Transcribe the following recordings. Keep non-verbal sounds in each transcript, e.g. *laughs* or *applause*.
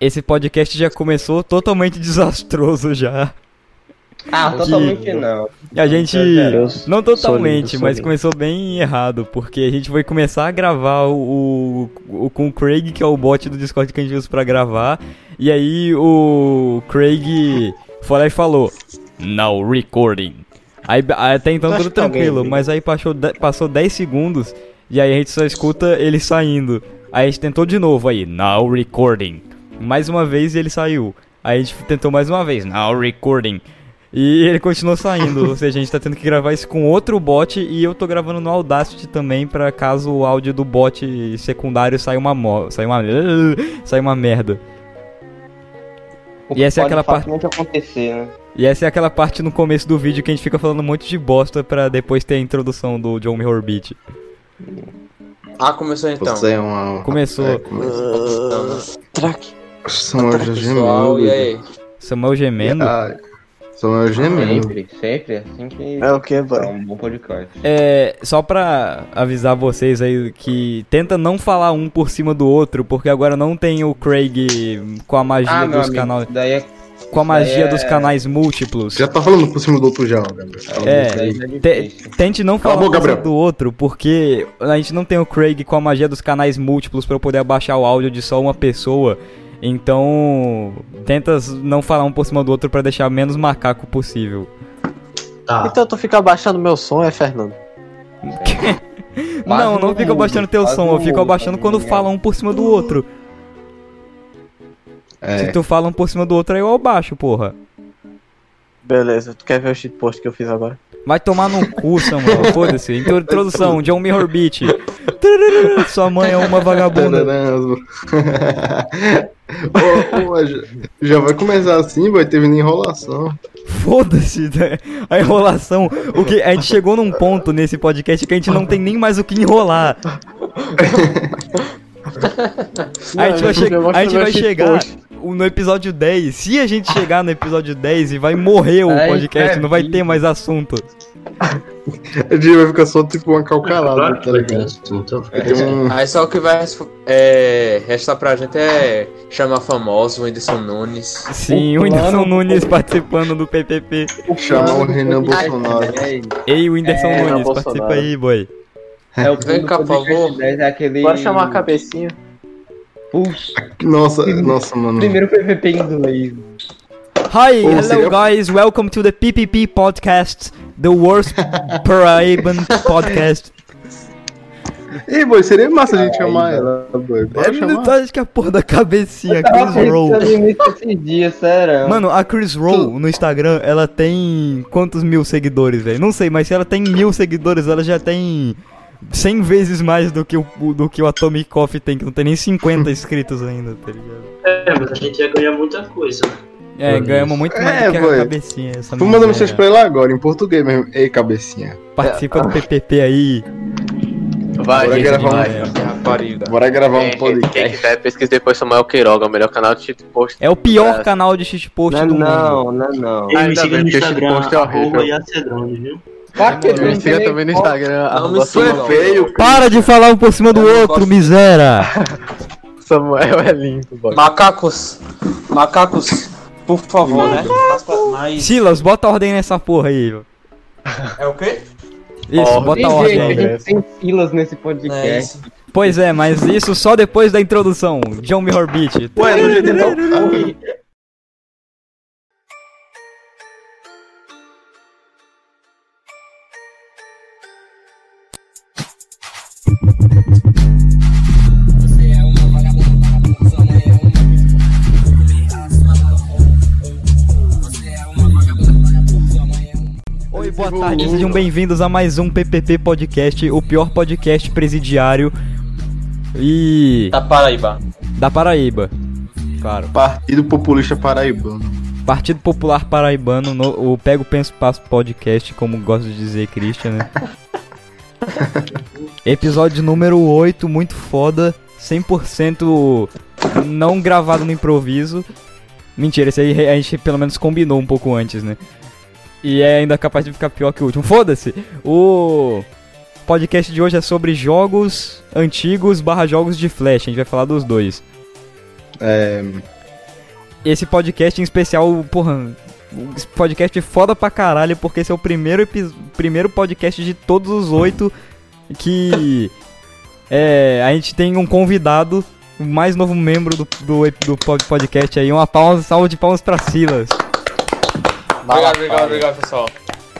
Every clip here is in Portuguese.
esse podcast já começou totalmente desastroso já. Ah, totalmente não. A gente. Não totalmente, mas lindo. começou bem errado, porque a gente foi começar a gravar o, o- o- com o Craig, que é o bot do Discord que a gente usa pra gravar. E aí o Craig foi lá e falou: Now recording. Aí até então tudo alguém tranquilo, mas aí passou, de- passou 10 segundos e aí a gente só escuta ele saindo. Aí a gente tentou de novo aí, now recording. Mais uma vez e ele saiu. Aí a gente tentou mais uma vez, now recording. E ele continuou saindo, ou seja, a gente tá tendo que gravar isso com outro bot e eu tô gravando no Audacity também pra caso o áudio do bot secundário saia uma mo saia uma saia uma merda. E essa é aquela parte- acontecer, né? E essa é aquela parte no começo do vídeo que a gente fica falando um monte de bosta pra depois ter a introdução do John Beat. Ah, começou então. É uma. Começou. É, começou. Track. Samuel já Pessoal, gemeu. e aí? Samuel gemendo. Ah, Samuel gemendo. Sempre, sempre. Assim que É o que, é boy? um bom podcast. É, só pra avisar vocês aí que tenta não falar um por cima do outro, porque agora não tem o Craig com a magia Ah, dos amigo, canais, daí é... com a magia é- dos canais múltiplos. Já tá falando por cima do outro já, Gabriel. É, é Te- difícil. tente não falar por cima Gabriel. do outro, porque a gente não tem o Craig com a magia dos canais múltiplos pra eu poder abaixar o áudio de só uma pessoa. Então, tenta não falar um por cima do outro pra deixar menos macaco possível. Tá. Então tu fica abaixando meu som, é, Fernando? *laughs* não, não fica abaixando teu som, eu fico abaixando quando fala um por cima do outro. É. Se tu fala um por cima do outro, aí eu abaixo, porra. Beleza, tu quer ver o shitpost que eu fiz agora? Vai tomar no cu, Samuel. *laughs* Foda-se. Intro- Introdução, John Mirror Beat. Sua mãe é uma vagabunda. Ô, ô, já, já vai começar assim, vai ter vindo enrolação. Foda-se né? a enrolação. O que a gente chegou num ponto nesse podcast que a gente não tem nem mais o que enrolar. *laughs* A gente vai, che- a gente vai chegar no episódio 10. Se a gente chegar no episódio 10 e vai morrer o Ai, *laughs* podcast, não vai ter mais assunto. *laughs* A gente vai ficar só tipo uma calcalada, Claro tá ligado? um- Aí só o que vai é, restar pra gente é chamar famoso o Whindersson Nunes. Sim, o Whindersson Nunes participando do PPP. chamar o Renan Bolsonaro. 10 Ei, Whindersson É, Nunes, participa aí, boy. É o Vem cá, por favor. 10 é. Bora chamar a cabecinha. Puxa, Nossa, nossa, mano. primeiro PVP em inglês. Hi, Ou hello seria- guys, welcome to the PPP podcast, the worst *laughs* Paraiban podcast. Ei, boy, seria massa a gente chamar ela, boy. Bora É, chamar. acho que a porra da cabecinha, Chris Roll. sério. Mano, a Chris Roll no Instagram, ela tem quantos mil seguidores, velho? Não sei, mas se ela tem mil seguidores, ela já tem 100 vezes mais do que o, do que o Atomic Coffee tem, que não tem nem 50 inscritos ainda, tá ligado? É, mas a gente ia ganhar muita coisa. É, ganhamos muito É, mais do que a boy. cabecinha. Essa Vou mandar mensagem pra ela agora, em português mesmo. Ei, cabecinha. Participa do PPP aí. Vai, Bora gente, gravar um- vai. Rapariga. Bora gravar um Quem, quem podcast. quiser, pesquisa depois Samuel Queiroga, o melhor canal de shitpost. É o pior É. canal de shitpost Não, do mundo. não, não, não. E me siga no Instagram, post é arroba Iacedrone, viu? Me siga também no Instagram, Não me Samuel. Feio, Para de falar um por cima do outro, gosto. miséria! *laughs* Samuel é lindo, boy. Macacos. Macacos. Por favor, né? Mas, Silas, bota ordem nessa porra aí. É o quê? Isso, Ordem. bota ordem jeito, a aí. gente tem filas nesse É podcast. isso. Pois é, mas isso só depois da introdução. John Mirror Beat. Ué. *laughs* boa tarde, sejam bem-vindos a mais um PPP Podcast, o pior podcast presidiário e Da Paraíba. da Paraíba. Claro. Partido Populista Paraibano. Partido Popular Paraibano, no, o Pego Penso Passo Podcast, como gosta de dizer Christian, né? *laughs* Episódio número 8, muito foda, 100% não gravado no improviso. Mentira, esse aí a gente pelo menos combinou um pouco antes, né? E é ainda capaz de ficar pior que o último. Foda-se! O podcast de hoje é sobre jogos antigos barra jogos de flash, a gente vai falar dos dois. É, esse podcast em especial, porra, esse podcast foda pra caralho, porque esse é o primeiro, primeiro podcast de todos os oito que é, a gente tem um convidado, o mais novo membro do, do, do pod- podcast aí. Uma palma, salva de palmas pra Silas. Obrigado, obrigado, obrigado, pessoal.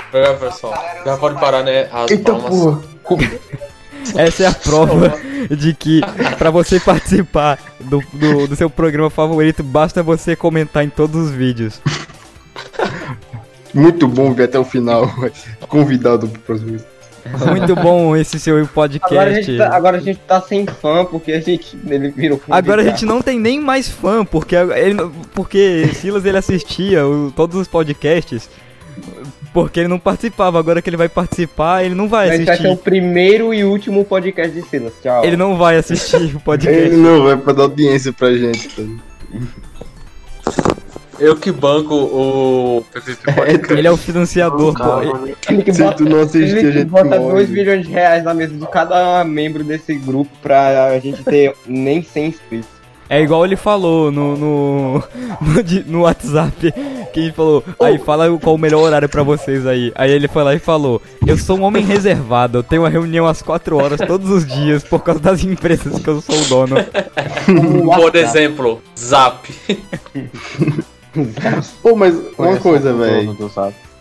Obrigado, pessoal. Já pode parar, né? As Eita palmas. porra. *laughs* Essa é a prova *laughs* de que pra você participar do, do, do seu programa favorito, basta você comentar em todos os vídeos. *laughs* Muito bom ver até o final. Convidado pro próximo. *laughs* Muito bom esse seu podcast. Agora a, gente tá, agora a gente tá sem fã, porque a gente. Ele virou Agora a gente não tem nem mais fã, porque, ele, porque Silas ele assistia o- todos os podcasts, porque ele não participava. Agora que ele vai participar, ele não vai Mas vai ser o assistir. primeiro e último podcast de Silas. Tchau. Ele não vai assistir o *laughs* Ele podcast. não vai pra dar audiência pra gente. tá? Eu que banco o Podcast. Ele é o financiador, pô. Ele que Se bota, tu não assistir, ele a que gente bota morre. 2 milhões de reais na mesa de cada membro desse grupo pra a gente ter *laughs* nem 100 inscritos. É igual ele falou no, no, no, no WhatsApp, que ele falou, aí fala qual o melhor horário pra vocês aí. Aí ele foi lá e falou, eu sou um homem reservado, eu tenho uma reunião às 4 horas todos os dias por causa das empresas que eu sou o dono. *laughs* Por exemplo, Zap. *laughs* *laughs* Pô, mas uma coisa, o velho.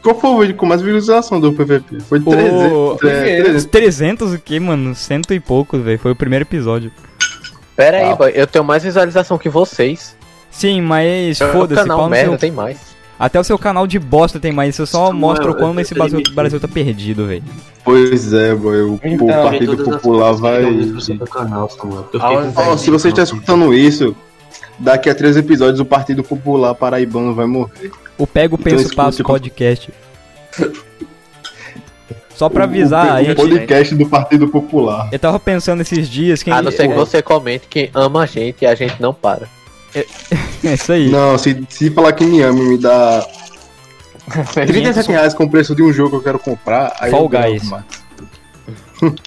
Qual foi o vídeo com mais visualização do PVP? Foi Ô, 300. é, 300. 300 o que, mano? Cento e poucos, velho. Foi o primeiro episódio. Pera aí, Ah. boy, eu tenho mais visualização que vocês. Sim, mas Meu foda-se, canal pau merda seu... tem mais. Até o seu canal de bosta tem mais. Isso só Não, mostra o esse Brasil, Brasil tá perdido, velho. Pois é, boy. O, Então, o Partido Popular vai. canal, se você está escutando isso, daqui a três episódios o Partido Popular Paraibano vai morrer. O Pego Então Penso escute Passo com- podcast. Só pra avisar, o, a o gente... podcast do Partido Popular. Eu tava pensando esses dias que... A não ser que é, você comente que ama a gente e a gente não para. *laughs* é isso aí. Não, se, se falar que me ama e me dá *laughs* 37 reais com o preço de um jogo que eu quero comprar, aí Fall eu *laughs*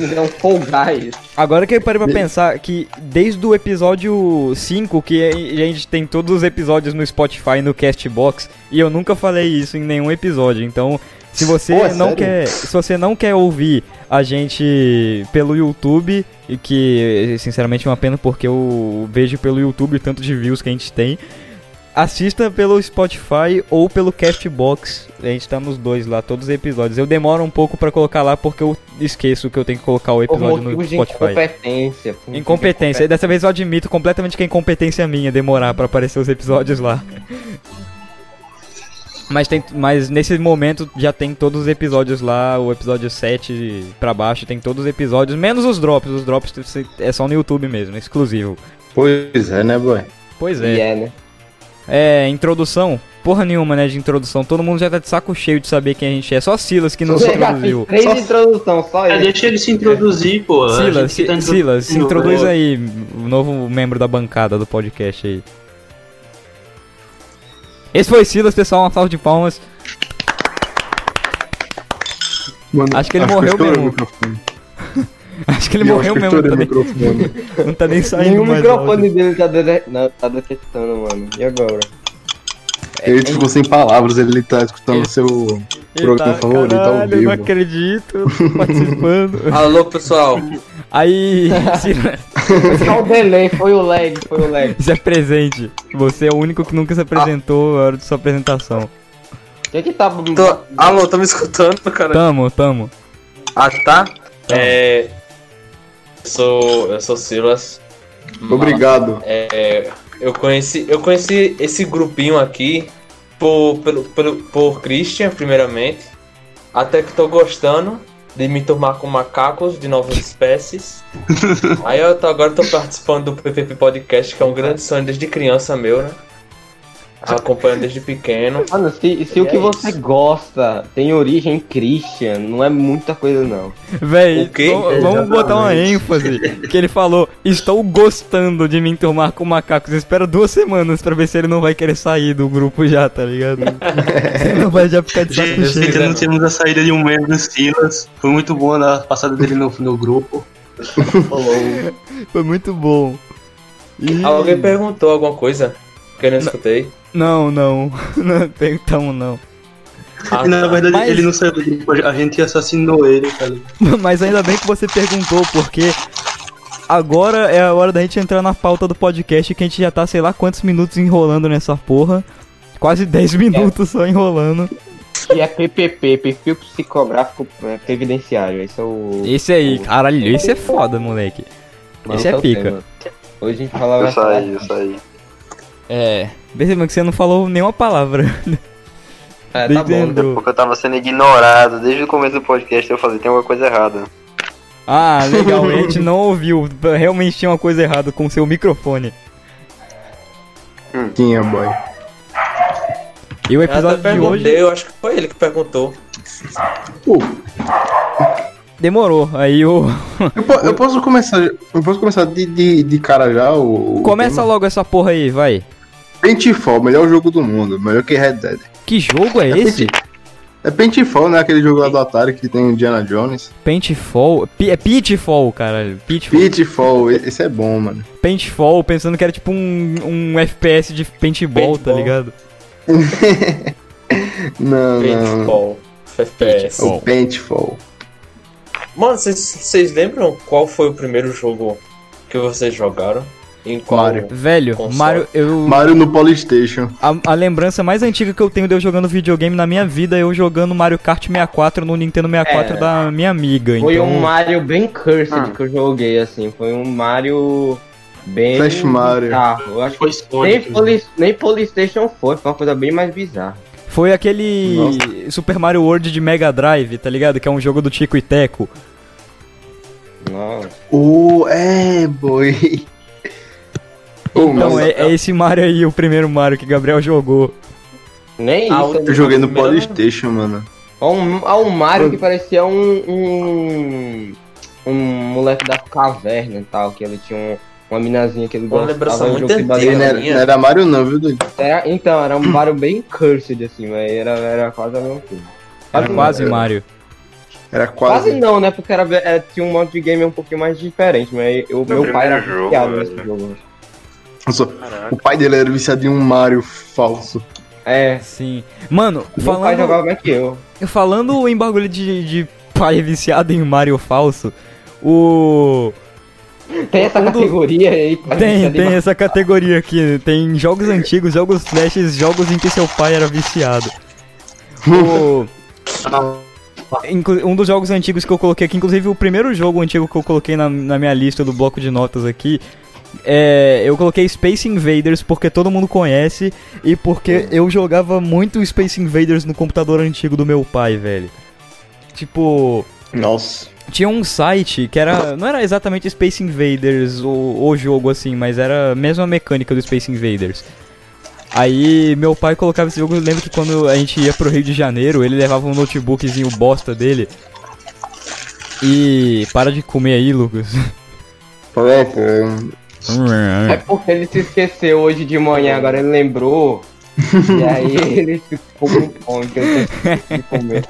Guys. mais. Então, Fall Guys. Agora que eu parei pra pensar que desde o episódio 5, que a gente tem todos os episódios no Spotify e no Castbox, e eu nunca falei isso em nenhum episódio, então se você Pô, é não sério? quer, se você não quer ouvir a gente pelo YouTube, e que sinceramente é uma pena porque eu vejo pelo YouTube o tanto de views que a gente tem, assista pelo Spotify ou pelo Castbox. A gente tá nos dois lá, todos os episódios. Eu demoro um pouco pra colocar lá porque eu esqueço que eu tenho que colocar o episódio no motivos de Spotify. incompetência. Incompetência. Dessa vez eu admito completamente que é incompetência minha demorar pra aparecer os episódios lá. *laughs* Mas, tem, mas nesse momento já tem todos os episódios lá, o episódio 7 pra baixo tem todos os episódios, menos os drops. Os drops é só no YouTube mesmo, exclusivo. Pois é, né, boy? Pois E é. é, né? É, introdução. Porra nenhuma, né, de introdução. Todo mundo já tá de saco cheio de saber quem a gente é. Só Silas que não se introduziu. três Só- introduções, só É, isso. deixa ele se introduzir, pô. A Silas, que tá Si- Silas, se introduz aí, o novo membro da bancada do podcast aí. Esse foi Silas, pessoal, uma salva de palmas. Mano, Acho que ele eu morreu estourei mesmo. O. *laughs* Acho que ele Eu morreu acho que mesmo, tá, o microfone. *laughs* não tá nem saindo Nenhum mais microfone áudio. dele tá, de... não, tá detectando, mano. E agora? Ele ficou sem palavras, ele tá escutando seu Ele programa tá, favorito ao caralho, eu não vivo. acredito, eu tô *laughs* participando. Alô, pessoal. Aí, Silas, Só o delay, foi o lag, foi o lag. se apresente. Você é o único que nunca se apresentou na hora de sua apresentação. O que que tá... Tô- Alô, tá me escutando, cara? Tamo, tamo. Ah, tá? É. Eu sou. Eu sou Silas. Obrigado. É, eu conheci, eu conheci esse grupinho aqui por, pelo, pelo, por Christian, primeiramente. Até que tô gostando de me tomar com macacos de novas espécies. *laughs* Aí eu tô, agora tô participando do PPP Podcast, que é um grande sonho desde criança meu, né? Acompanhando desde pequeno. Mano, se, se o que você gosta tem origem Christian, não é muita coisa não. Véi, vamos- botar uma ênfase. Que ele falou: Estou gostando de me enturmar com macacos. Espera duas semanas pra ver se ele não vai querer sair do grupo já, tá ligado? *laughs* ele não vai já ficar de saco Gente, cheio. não temos a saída de um membro do Silas. Foi muito boa a passada dele no, no grupo. *laughs* Foi muito bom. E... Alguém perguntou alguma coisa? Que eu não escutei. Não, não. *laughs* Não tem então não. Ah, E na tá. verdade Mas- ele não saiu do grupo, a gente assassinou ele, tá ligado? *laughs* Mas ainda bem que você perguntou, porque agora é a hora da gente entrar na pauta do podcast que a gente já tá, sei lá quantos minutos enrolando nessa porra. Quase 10 minutos só enrolando. Que é PPP, perfil psicográfico é, previdenciário. Esse é o. Esse aí, o- caralho, esse é foda, moleque. Esse é o pica. Hoje a gente falava. Eu saí, eu saí. É. Perceba que você não falou nenhuma palavra. *laughs* É, tá bom. Entendeu? Porque eu tava sendo ignorado. Desde o começo do podcast eu falei, tem alguma coisa errada. Ah, legal, a gente *laughs* não ouviu. Realmente tinha uma coisa errada com o seu microfone. Tinha, boy. E o Eu episódio de perguntei, hoje eu acho que foi ele que perguntou. Pô, demorou. Aí o. *laughs* eu, po- eu posso começar. Eu posso começar de, de, de cara já o. o Começa tema? logo essa porra aí, vai. Paintfall, melhor jogo do mundo, melhor que Red Dead. Que jogo é esse? É Paintfall, né? Aquele jogo lá do Atari que tem Indiana Jones. Paintfall. Pi- É Pitfall, caralho. Pitfall. Pitfall, esse é bom, mano. Paintfall, pensando que era tipo um, um FPS de paintball, tá Paintball. ligado? *laughs* Não, não. Paintball. FPS. O Paintfall. Mano, vocês lembram qual foi o primeiro jogo que vocês jogaram? Em qual? Mario. Velho, Console. Mario, eu. Mario no Polystation. A, a lembrança mais antiga que eu tenho de eu jogando videogame na minha vida é eu jogando Mario Kart 64 no Nintendo 64 É. da minha amiga. Foi então... um Mario bem cursed Ah. que eu joguei, assim. Foi um Mario bem. Flash Mario. Eu acho que Foi nem, Sonic. Poli, nem Polystation foi, foi uma coisa bem mais bizarra. Foi aquele Super Mario World de Mega Drive, tá ligado? Que é um jogo do Tico e Teco. Nossa. O. é, boy. Então é, é esse Mario aí, o primeiro Mario que Gabriel jogou. Nem Ah, isso. eu joguei no Primeiro- Polystation, mano. Há um, há um Mario que parecia um, um. um moleque da caverna e tal, que ele tinha um- uma minazinha que ele Uma gostava muito jogo que antiga, era, não era Mario, não, viu, doido? Era- Então, era um Mario bem cursed, assim, mas era, era quase a mesma coisa. Era não, quase era- Mario. Era Quase quase. não, né? Porque era, era- tinha um modo de game um pouquinho mais diferente, mas o meu pai era jogo, viciado nesse jogo. Nossa, o pai dele era viciado em um Mario falso. É, Sim. Mano, meu pai falando, jogava mais que eu. falando em bagulho de, de pai viciado em Mario falso, o. Tem essa Um do- categoria aí. pai Tem, tem essa categoria aqui. Tem jogos antigos, jogos flashes, jogos em que seu pai era viciado. *laughs* O- Um dos jogos antigos que eu coloquei aqui, inclusive o primeiro jogo antigo que eu coloquei na, na minha lista do bloco de notas aqui, é, eu coloquei Space Invaders porque todo mundo conhece e porque eu jogava muito Space Invaders no computador antigo do meu pai, velho. Tipo, Nossa. tinha um site que era. Não era exatamente Space Invaders o, o jogo assim, mas era a mesma mecânica do Space Invaders. Aí meu pai colocava esse jogo, eu lembro que quando a gente ia pro Rio de Janeiro, ele levava um notebookzinho bosta dele. E. Para de comer aí, Lucas. Pô. É porque ele se esqueceu hoje de manhã, agora ele lembrou. e aí *laughs* ele ficou com fome, que que comer.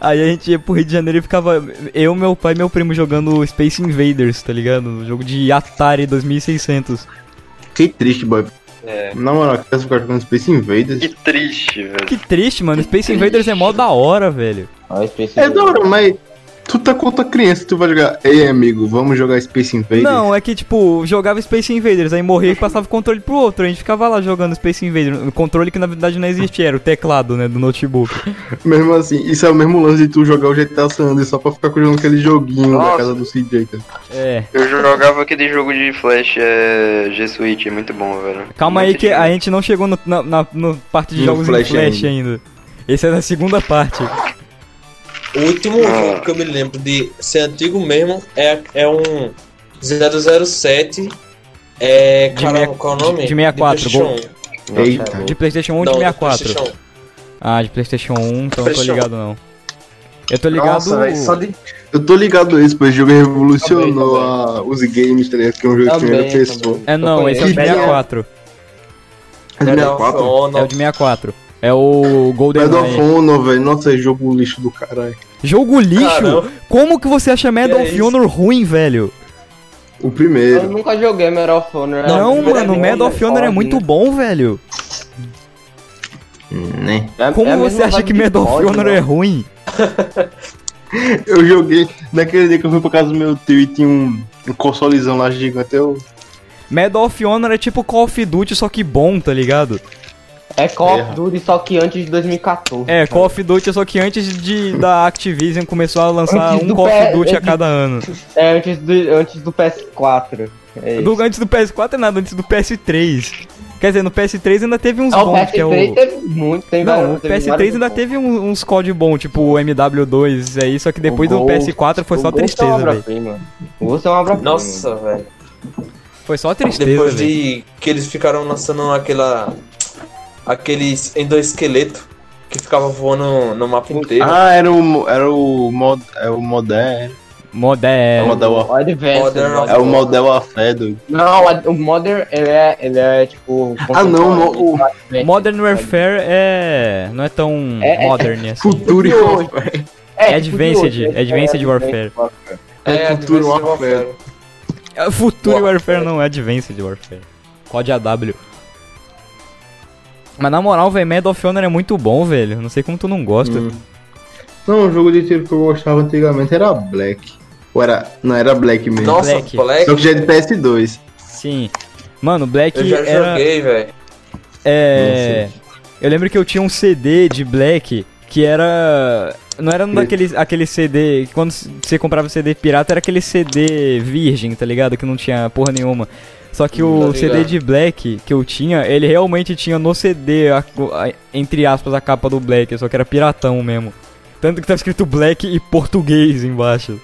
Aí a gente ia pro Rio de Janeiro e ficava. Eu, meu pai e meu primo jogando Space Invaders, tá ligado? Um jogo de Atari 2600. Fiquei triste, boy. É. Na moral, que ficar jogando Space Invaders. Que triste, velho. Que triste, mano. Space Invaders é mó da hora, velho. Space É da hora, mas tu tá com outra criança, tu vai jogar. Ei, amigo, vamos jogar Space Invaders? Não, é que tipo, jogava Space Invaders, aí morria e passava o controle pro outro. A gente ficava lá jogando Space Invaders. O controle que na verdade não existia, era o teclado, né, do notebook. *laughs* Mesmo assim, isso é o mesmo lance de tu jogar o GTA San Andreas só pra ficar jogando aquele joguinho da Nossa. casa do CJ. tá? É. Eu jogava aquele jogo de Flash é, G Suite, é muito bom, velho. Calma aí Muito que a divertido. gente não chegou no, na, na- no parte de No jogos Flash em Flash ainda. Esse é na segunda parte. O último Ah. jogo que eu me lembro de ser antigo mesmo é, é um 007. É. De Caramba, meia- qual é o nome? de- de 64, De PlayStation. 1. Eita. De Playstation 1 ou de Não, 64? PlayStation 1. Ah, de Playstation 1, então eu tô PlayStation. ligado não. Eu tô ligado. Nossa, velho, só de. Eu tô ligado a isso, pois o jogo revolucionou a- os games, tá ligado? Que é um jogo de primeira Também, pessoa. também. É não, esse é o de conheço. 64. É de 64? Honor. É o de 64. É o Golden Medal of Honor, velho. Nossa, é jogo lixo do caralho. Jogo lixo? Caramba. Como que você acha Medal é of isso? Honor ruim, velho? O primeiro. Eu nunca joguei Medal of Honor. Não, É mano, Medal of é Honor é muito né? bom, velho. Né? É- Como é você acha que Medal of Honor né? é ruim? *laughs* Eu joguei. Naquele dia que eu fui pra casa do meu tio e tinha um, um consolezão lá gigante. Eu. Medal of Honor é tipo Call of Duty, só que bom, tá ligado? É Call of. Duty, só que antes de 2014. É, Call of Duty, só que antes de da Activision começou a lançar Antes um Call of Duty a cada ano. É, antes do, antes do PS4. É. Do, antes do PS4 é nada, antes do PS3. Quer dizer, no PS3 ainda teve uns Ah, bons, que é PS3 o... teve muito, tem Não, vários- o teve PS3 vários ainda bons. teve um- uns COD bons, tipo o MW2 aí, só que depois O do Ghost, PS4 foi só é tristeza, velho. O Ghost é uma obra-prima. Nossa, velho. Foi só tristeza, Depois velho. de que eles ficaram lançando aquela. Aqueles endoesqueleto que ficava voando no mapa inteiro. Ah, era o. Era o. Mod, é o Modern. É Modern. o Model of. O Advanced. Modern Modern. É o Model of doido. Não, o Modern, ele é, ele é tipo... Ah, não, o contemporâneo. Modern Warfare é. não é tão É- é- modern assim. Futuro e. Warfare. É, Advanced, hoje, Advanced é, Warfare. É, Futuro Advanced Warfare. É Futuro Warfare. Warfare não é Advanced Warfare. COD AW. Mas na moral, velho, Medal of Honor é muito bom, velho. Não sei como tu não gosta. Hum. Não, o jogo de tiro que eu gostava antigamente era Black. Ou era. Não, era Black mesmo. Nossa, Black. Black. Só que já é de PS2. Sim. Mano, Black Eu já era. joguei, velho. É. Eu lembro que eu tinha um CD de Black que era. Não era um daqueles aquele CD. Quando você comprava CD pirata, era aquele CD virgem, tá ligado? Que não tinha porra nenhuma. Só que o Tá CD de Black que eu tinha, ele realmente tinha no CD, a- a- entre aspas, a capa do Black, só que era piratão mesmo. Tanto que tá escrito Black e português embaixo.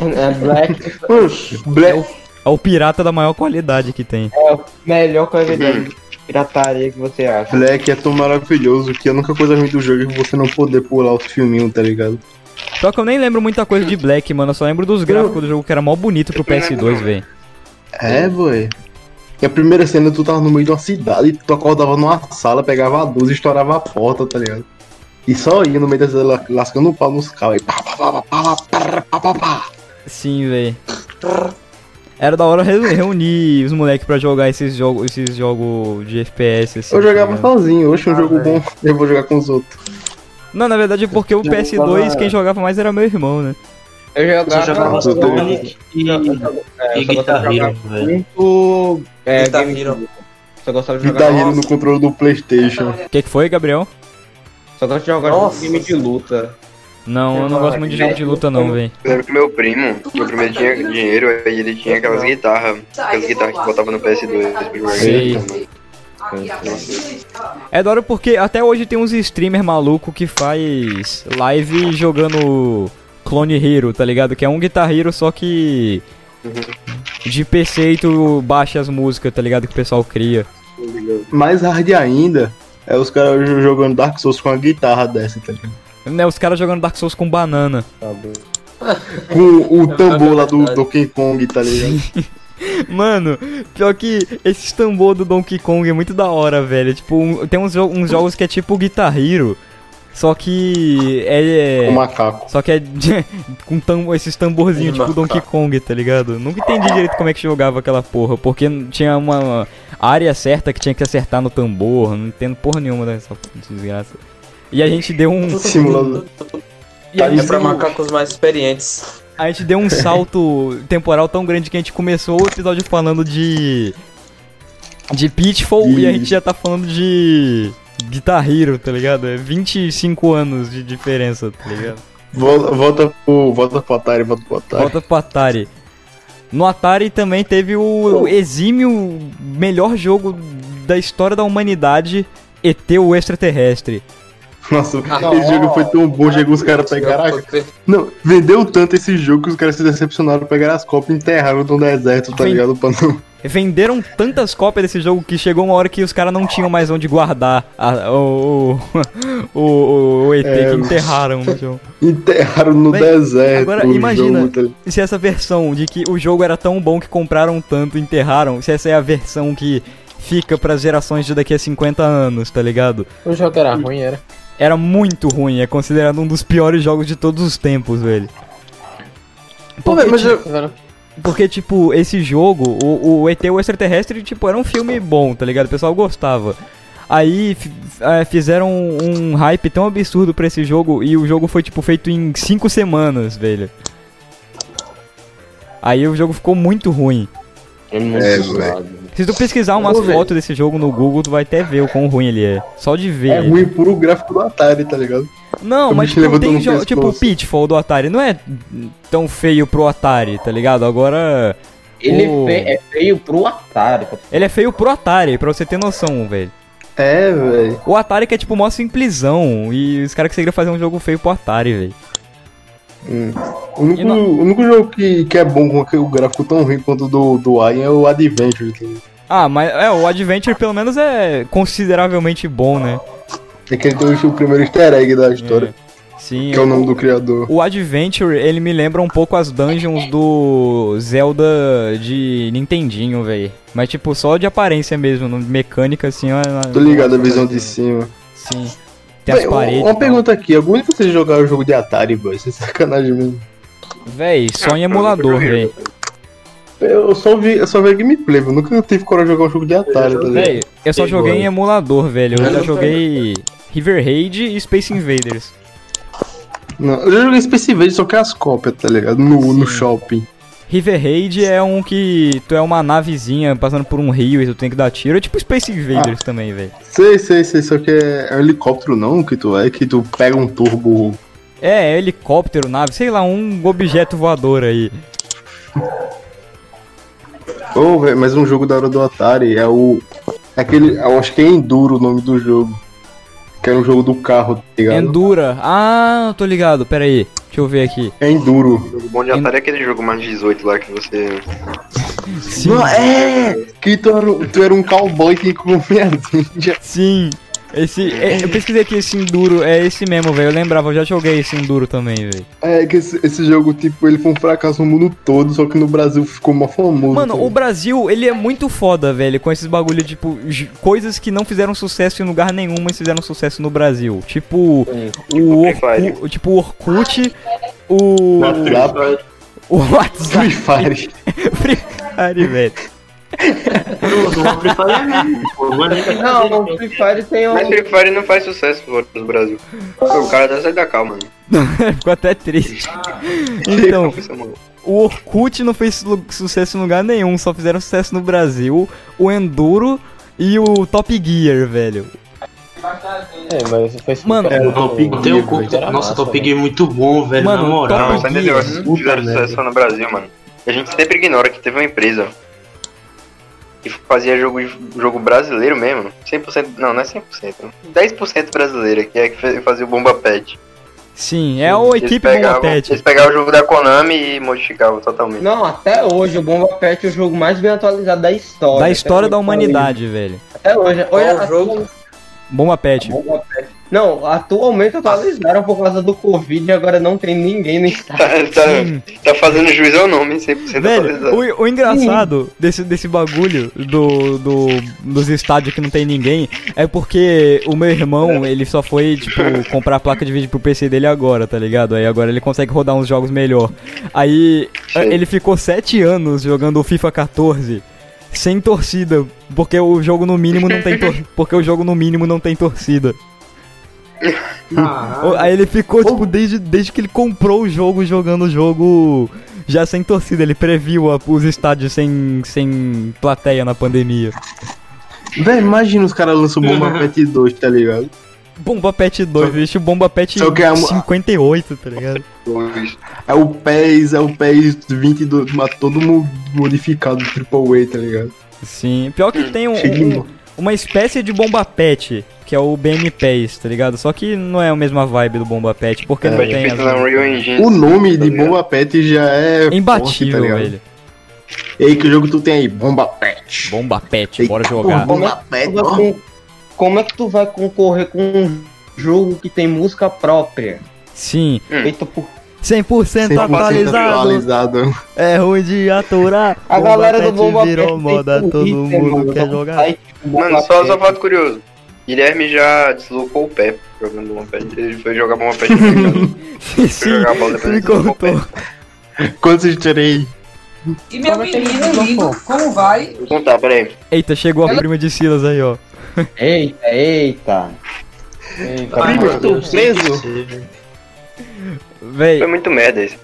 É Black Mano, Black. É o pirata da maior qualidade que tem. é o melhor coisa de pirataria que você acha. Black é tão maravilhoso que a única coisa ruim do jogo é você não poder pular o filminho, tá ligado? Só que eu nem lembro muita coisa de Black, mano. Eu só lembro dos gráficos do jogo que era mó bonito pro PS2, velho. É, boy. E a primeira cena tu tava no meio de uma cidade, tu acordava numa sala, pegava a 12 e estourava a porta, tá ligado? E só ia no meio da cidade lascando o pau nos carros. aí pá, pá, pá, pá. Sim, velho. Era da hora re- reunir os moleques pra jogar esses jogos, esses jogos de FPS. Assim, Eu jogava ligado? sozinho, hoje um jogo bom, eu vou jogar com os outros. Não, na verdade é porque o PS2 quem jogava mais era meu irmão, né? Eu jogava, jogava. Sonic e, é, e Guitar de jogar Hero, velho. muito. É, Guitar Hero. Só gostava de jogar. Guitar Hero no controle do Playstation. O que, que foi, Gabriel? Só gosto de jogar Nossa. game de luta. Não, eu não gosto muito de jogo de luta não, velho. Eu lembro que meu primo, meu primo tinha dinheiro, aí ele tinha aquelas guitarras, aquelas guitarras que botava no PS2 pra jogar Sei. É da hora porque até hoje tem uns streamer maluco que faz live jogando Clone Hero, tá ligado? Que é um Guitar Hero, só que de PC e tu baixa as músicas, tá ligado? Que o pessoal cria. Mais hard ainda é os caras jogando Dark Souls com a guitarra dessa, tá ligado? Né, os caras jogando Dark Souls com banana. Com o tambor lá do Donkey Kong, tá ligado? *laughs* Mano, pior que esse tambor do Donkey Kong é muito da hora, velho. Tipo, um- tem uns, uns jogos que é tipo Guitar Hero, só que é... Com macaco. Só que é de- *laughs* com tam, esses tamborzinhos tipo Donkey Kong, tá ligado? Nunca entendi direito como é que jogava aquela porra, porque tinha uma área certa que tinha que acertar no tambor, não entendo porra nenhuma dessa desgraça. E a gente deu um... *laughs* Simulador. E a, É gente, pra macacos mais experientes. a gente deu um salto temporal tão grande que a gente começou o episódio falando de... De Pitfall De- e a gente já tá falando de... Guitar Hero, tá ligado? É 25 anos de diferença, tá ligado? Volta, volta pro. Volta pro Atari, volta pro Atari. Volta pro Atari. No Atari também teve o, exímio melhor jogo da história da humanidade, ET o Extraterrestre. Nossa, esse jogo foi tão bom, chegou os caras pegaram a... Não, vendeu tanto esse jogo que os caras se decepcionaram, pegaram as cópias e enterraram no deserto, tá ligado? Pra não... Venderam tantas cópias desse jogo que chegou uma hora que os caras não tinham mais onde guardar a- o, o, o, o ET É, que enterraram no jogo. Enterraram no Bem, deserto. agora o imagina. jogo, tá? E se essa versão de que o jogo era tão bom que compraram tanto e enterraram, se essa é a versão que fica pras gerações de daqui a 50 anos, tá ligado? O jogo era ruim, era. Era muito ruim, é considerado um dos piores jogos de todos os tempos, velho. Pô, mas eu, Porque, tipo, esse jogo, o, o ET o Extraterrestre, tipo, era um filme bom, tá ligado? O pessoal gostava. Aí é, fizeram um, um hype tão absurdo pra esse jogo e o jogo foi, tipo, feito em 5 semanas, velho. Aí o jogo ficou muito ruim. É muito É, zoado. Se tu pesquisar umas velho. fotos desse jogo no Google, tu vai até ver o quão ruim ele é. Só de ver. É ruim puro gráfico do Atari, tá ligado? Não, O mas tipo, tem no jo- tipo o. Pitfall do Atari. Não é tão feio pro Atari, tá ligado? Agora. Ele o- é fe- feio pro Atari. pô. Ele é feio pro Atari, pra você ter noção, velho. É, velho. O Atari que é tipo mó simplesão. E os caras conseguiram fazer um jogo feio pro Atari, velho. O único, não- o único jogo que, que é bom com aquele gráfico tão ruim quanto o do, do Alien é o Adventure. Ah, mas é, o Adventure pelo menos é consideravelmente bom, né? É que ele tem o, primeiro easter egg da história, Sim. que é o nome do criador. O Adventure, ele me lembra um pouco as dungeons do Zelda de Nintendinho, velho. Mas, tipo, só de aparência mesmo, mecânica, assim, ó. Tô ligado a visão de cima. Sim. Tem as Bem, paredes. Uma pergunta aqui, algum de vocês jogaram o jogo de Atari, boy? Isso é sacanagem mesmo. Véi, só em emulador, véi. Eu só vi, eu só vi a gameplay, eu nunca tive coragem de jogar um jogo de Atari, tá ligado? Véi, eu só joguei em emulador, velho. Eu Eu já joguei River Raid e Space Invaders. Não, eu já joguei Space Invaders, só que é as cópias, tá ligado? No, no shopping. River Raid é um que tu é uma navezinha passando por um rio e tu tem que dar tiro. É tipo Space Invaders também, velho. Sei, sei, sei, só que é, é um helicóptero não que tu é, que tu pega um turbo. É, é helicóptero, nave, sei lá, um objeto voador aí. Ô, velho, mas um jogo da hora do Atari é o. é Aquele. Eu acho que é Enduro o nome do jogo. Que era um jogo do carro, tá ligado? Endura. Ah, tô ligado, pera aí. Deixa eu ver aqui. É Enduro. O jogo bom de Atari é aquele jogo mais 18 lá que você. Sim, Não, é! Que tu era, um- tu era um cowboy que comia ninja. sim. Esse, é, eu pesquisei aqui esse Enduro, é esse mesmo, velho. Eu lembrava, eu já joguei esse Enduro também, velho. É que esse, esse jogo, tipo, ele foi um fracasso no mundo todo, só que no Brasil ficou mó famoso. Mano, tá o Brasil, ele é muito foda, velho, com esses bagulho, tipo, coisas que não fizeram sucesso em lugar nenhum, mas fizeram sucesso no Brasil. Tipo, o Free Fire. Orkut, tipo, o Orkut, o... ligado? O WhatsApp, Free Fire. *laughs* Free Fire, velho. O Free Fire é mesmo, pô. Não é Não, o Free Fire tem um. Mas Free Fire não faz sucesso fora do Brasil. O cara dá sair da calma, mano. *laughs* Ficou até triste. Então, *laughs* Isso é o Orkut não fez sucesso em lugar nenhum, só fizeram sucesso no Brasil. O Enduro e o Top Gear, velho. É, mas foi Mano, É, o Top Gear, Nossa, massa, Top Gear é muito bom, velho. Mano, na moral. Não, entendeu? Esses Puta fizeram sucesso no Brasil, mano. A gente sempre ignora que teve uma empresa que fazia jogo, jogo brasileiro mesmo. 100%, não, não é 100%. 10% brasileira, que é que fazia o Bomba Pet. Sim, é o equipe pegavam- Bomba Pet. Eles pegavam o jogo da Konami e modificavam totalmente. Não, até hoje o Bomba Pet é o jogo mais bem atualizado da história. Da história da hoje. humanidade, velho. Até hoje. Qual Olha, o jogo? Bomba Pet. Bomba Pet. Não, atualmente atualizaram por causa do Covid e agora não tem ninguém no *laughs* estado. Tá, tá, tá fazendo juiz ao nome, 100% Velho, o, o engraçado desse, desse bagulho do, do, dos estádios que não tem ninguém é porque o meu irmão, ele só foi, tipo, comprar a placa de vídeo pro PC dele agora, tá ligado? Aí agora ele consegue rodar uns jogos melhor. Aí Sim. ele ficou sete anos jogando o FIFA 14 sem torcida, porque o jogo no mínimo não tem *laughs* porque o jogo no mínimo não tem torcida. O- Aí ele ficou, tipo, desde, desde que ele comprou o jogo, jogando o jogo já sem torcida. Ele previu a- os estádios sem, sem plateia na pandemia. Velho, imagina os caras lançam o Bomba *laughs* Pet 2, tá ligado? Bomba Pet 2, existe o Bomba Pet Só que a mo- 58, tá ligado? É o PES, é o PES 22, mas todo modificado Triple A, tá ligado? Sim, pior que tem um- um- uma espécie de Bomba Pet, que é o BM PES, tá ligado? Só que não é a mesma vibe do Bomba Pet, porque não Foi tem... as- Engine. O nome tá de? Bomba Pet já é. forte, Imbatível, tá ligado? velho. E aí, que jogo tu tem aí? Bomba Pet. Bomba Pet, Ei, bora jogar. Como é, Bomba Pet, como é que tu vai concorrer com um jogo que tem música própria? Sim, Feito por. 100%, 100% atualizado. atualizado. É ruim de aturar. A galera do Pet Bomba Pet virou tem moda, todo mundo mano, quer jogar. Bomba Mano, só, Pet. só fato curioso. Guilherme já deslocou o pé jogando Bomba Pet. Ele foi jogar Bomba Pet no mercado. *laughs* Sim, jogar bola, depois ele colocou o contou. Quantos eu tirei? E meu menino lindo, como vai? Vou contar, peraí. Eita, chegou a prima de Silas aí, ó. Eita, eita. Eita, mano. estou preso. Véi, Foi muito merda isso.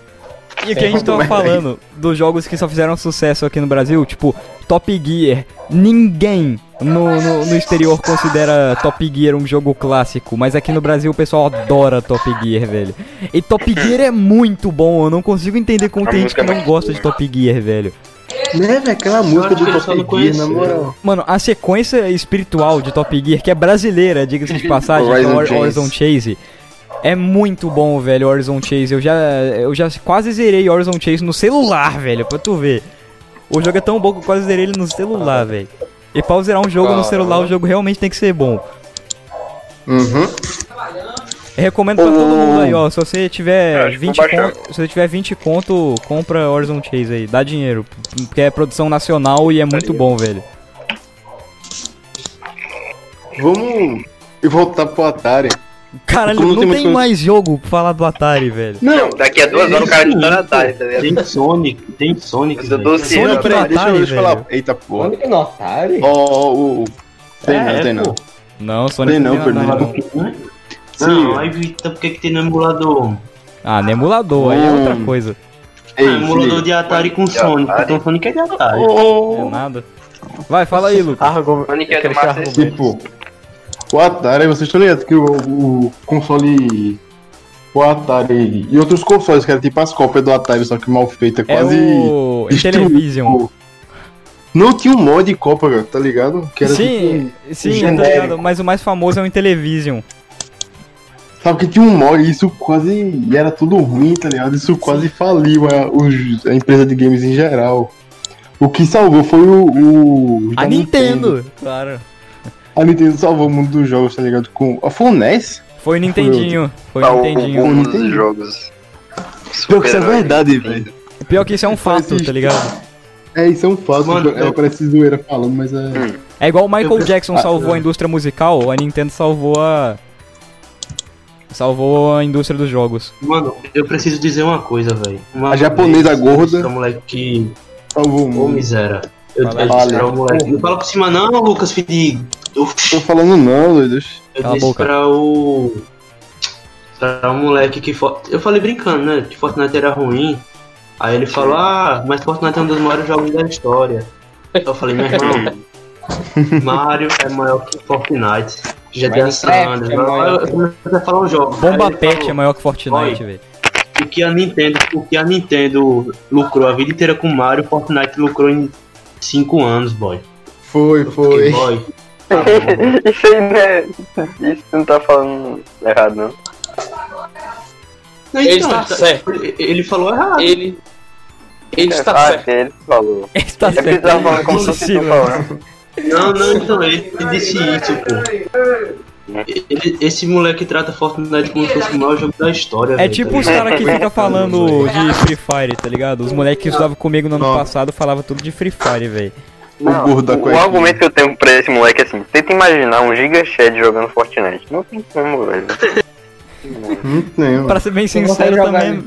E aqui a gente tava falando dos jogos que só fizeram sucesso aqui no Brasil, tipo Top Gear. Ninguém no, no, no exterior considera Top Gear um jogo clássico, mas aqui no Brasil o pessoal adora Top Gear, velho. E Top *laughs* Gear é muito bom, eu não consigo entender como A tem gente que é não gosta de Top Gear, velho. Né, velho? Aquela música do que Top Gear, na moral. Mano, a sequência espiritual de Top Gear, que é brasileira, diga-se de *laughs* passagem, que é Horizon Hor- Chase. Horizon Chase. É muito bom, velho, Horizon Chase. Eu já, eu já quase zerei Horizon Chase no celular, velho, pra tu ver. O jogo é tão bom que eu quase zerei ele no celular, velho. E pra eu zerar um jogo no Caramba. celular, o jogo realmente tem que ser bom. Uhum. Eu recomendo pra todo mundo aí, ó. Se você tiver que 20 vou baixar. conto, se você tiver 20 conto, compra Horizon Chase aí, dá dinheiro, porque é produção nacional e é muito bom, velho. Vamos e voltar pro Atari. Caralho, não tem tem, mais jogo pra falar do Atari, velho. Não, daqui a duas horas o cara tá na Atari, tá ligado? Tem Sonic, tem Sonic. Mas eu sim, Sonic no deixa, eu- Atari, deixa eu falar. velho. Eita porra. Onde que no Atari? Ó, o. o- Tem não, É, tem pô. não. Não, Sonic Tem não, tem perdão. não. Não, aí então por que que tem no emulador? Ah, no emulador, aí é outra coisa. Ei, ah, emulador de Atari com De Sonic, Atari. então Sonic é de Atari. É nada. Vai, fala aí, Lucas. Argumento. Sonic é do Master System. Tipo, o Atari, vocês estão ligados que o, o console. O Atari e outros consoles, que era tipo as cópias do Atari, só que mal feita, É quase. o. Intellivision. Não tinha um mod de Copa, cara, tá ligado? Que era Sim, sim, eu tô genérico. ligado, mas o mais famoso é o Intellivision. tipo. Sabe que tinha um mod isso quase. E era tudo ruim, tá ligado? Isso quase faliu a, os- a empresa de games em geral. O que salvou foi o. o A da Nintendo, claro. A Nintendo salvou o mundo dos jogos, tá ligado? Com. Ah, foi o NES? Foi o Nintendinho, foi Tá, o o Nintendinho. o mundo dos Nintendo. jogos. Pior que isso é verdade, velho. Pior que isso é um fato, tá ligado? É, isso é um fato. Mano, é, eu- parece zoeira falando, mas é. É igual o Michael Eu- Jackson Ah, salvou a indústria musical, a Nintendo salvou a. Salvou a indústria dos jogos. Mano, eu preciso dizer uma coisa, velho. A japonesa vez, gorda. Esse moleque que. Salvou o Ô, mundo. miséria. Eu, Fala eu aí. disse pra o moleque. Não fala por cima, não, Lucas, filho Tô falando não, doidos. eu Cala disse pra o. Pra o moleque que. For- Eu falei brincando, né? Que Fortnite era ruim. Aí ele falou, ah, mas Fortnite é um dos maiores jogos da história. Eu falei, meu irmão, *laughs* Mario é maior que Fortnite. Já tem Minecraft Sanders. Eu comecei a falar um jogo. Bomba Pet falou, é maior que Fortnite, velho. o que a Nintendo, o que a Nintendo lucrou a vida inteira com Mario, Fortnite lucrou em 5 anos, boy. Foi, foi. fiquei, boy. tá. *laughs* Isso aí, né? Isso não tá falando errado, não. Não, Ele então, está ele tá- certo. Ele, ele falou errado. Ele. Ele está ah, certo. ele falou. Está É porque ele tava falando como se fosse falando. Não, não, então, ele disse isso, pô. Ele- esse moleque trata Fortnite como se fosse o maior jogo da história, É velho, tipo tá os caras que ficam falando *laughs* de Free Fire, tá ligado? Os moleques que estudavam comigo no ano Não. passado falavam tudo de Free Fire, velho. O gordo da o, argumento que eu tenho pra esse moleque é assim: tenta imaginar um Giga Shed jogando Fortnite. Não tem como, velho. *laughs* Não tem, mano. Pra ser bem não sincero jogar também.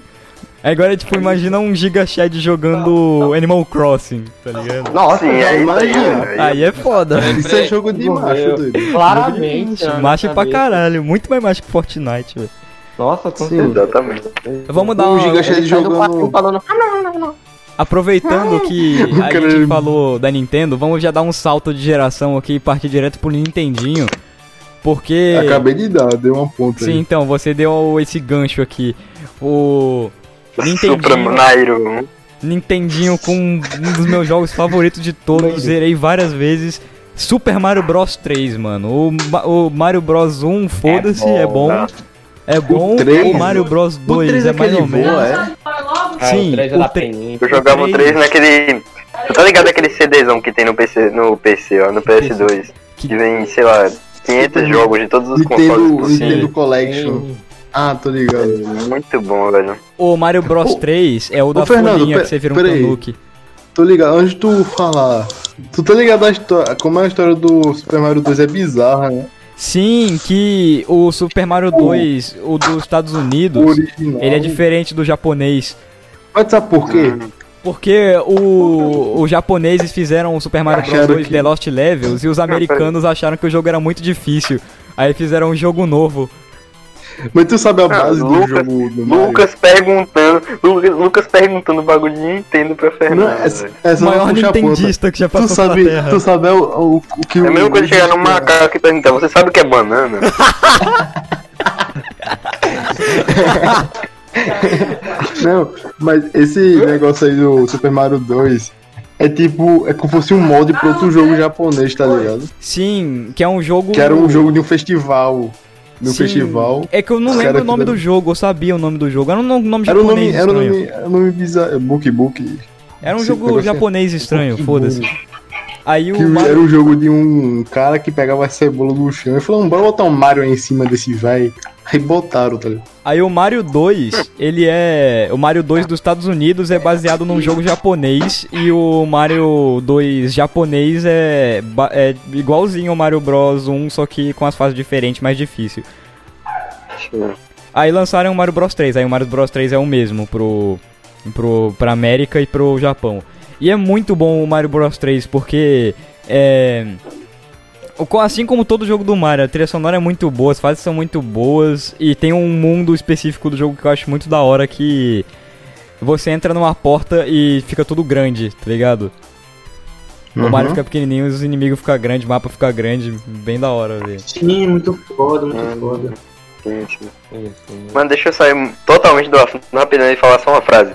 Agora, tipo, imagina um Giga Shed jogando Animal Crossing, tá ligado? Nossa, Sim, já aí, imagina. aí, Aí é foda. Isso é jogo de macho, doido. *laughs* claramente. Macho pra caralho, muito mais macho que Fortnite, velho. Nossa, com Sim. Exatamente. Vamos dar O uma. Giga um jogando. quadrinho falando, Aproveitando que O *laughs* a gente falou da Nintendo, vamos já dar um salto de geração aqui e partir direto pro Nintendinho. Porque. Acabei de dar, deu uma ponta Sim, aí. então, você deu esse gancho aqui. O. Super Nintendinho, Nairo. Nintendinho com um dos meus jogos favoritos de todos, zerei várias vezes. Super Mario Bros 3, mano. O, o Mario Bros 1, foda-se, é bom. né? É bom. O, três? Mario Bros 2 três é é mais ou menos. é? Ah, Sim, o 3 é o. Eu jogava o três. 3 naquele. Tá ligado aquele CDzão que tem no PC, no PC, ó, no PS2? Que- Que vem, sei lá, 500 jogos de todos os Nintendo, consoles possíveis. Nintendo Collection. Ah, tô ligado. Muito bom, velho. O Mario Bros Ô, 3 é o da Fernando, folhinha que você vira um. Tanuki. Tô ligado. Antes de tu falar. Tu tá ligado a história. Como a história do Super Mario 2 é bizarra, né? Sim, que o Super Mario 2, o dos Estados Unidos, original. ele é diferente do japonês. Mas sabe por quê? Porque o, os japoneses fizeram o Super Mario Bros. Acharam 2 que- The Lost Levels e os *laughs* americanos acharam que o jogo era muito difícil. Aí fizeram um jogo novo. Mas tu sabe a base do Lucas- jogo do Mario? Lucas perguntando, Lucas, Lucas perguntando o bagulho de Nintendo pra Não, Fernando. essa, velho. essa O não maior nintendista que já Tu passou pela sabe, Terra. tu sabe o, o, o que É a o- mesma coisa de chegar no macaco e perguntar, você sabe o que é banana? *laughs* Não, mas esse negócio aí do Super Mario 2 é tipo, é como se fosse um molde pra outro jogo japonês, tá ligado? Sim, que é um jogo. Que era um jogo de um festival. Um Sim. festival. É que eu não lembro o nome do jogo, eu sabia o nome do jogo. Era um no- nome Era um japonês nome, era um estranho. nome, era um nome bizarro, Book Book. Era um jogo é- japonês estranho, foda-se. Aí Que o Mario- era um jogo de um cara que pegava a cebola do chão e falou, bora botar um Mario aí em cima desse véi. Aí botaram, tá ligado? Aí o Mario 2, ele é. O Mario 2 dos Estados Unidos é baseado num jogo japonês. E o Mario 2 japonês é, é igualzinho ao Mario Bros 1, só que com as fases diferentes, mais difícil. Aí lançaram o Mario Bros 3. Aí o Mario Bros 3 é o mesmo pro, pro, pra América e pro Japão. E é muito bom o Mario Bros 3 porque é. o Assim como todo jogo do Mario, a trilha sonora é muito boa, as fases são muito boas e tem um mundo específico do jogo que eu acho muito da hora que você entra numa porta e fica tudo grande, tá ligado? O Uhum. Mario fica pequenininho, os inimigos ficam grandes, o mapa fica grande, bem da hora, velho. Sim, muito foda, muito Hum. foda. Mano, deixa eu sair totalmente do assunto rapidão e falar só uma frase.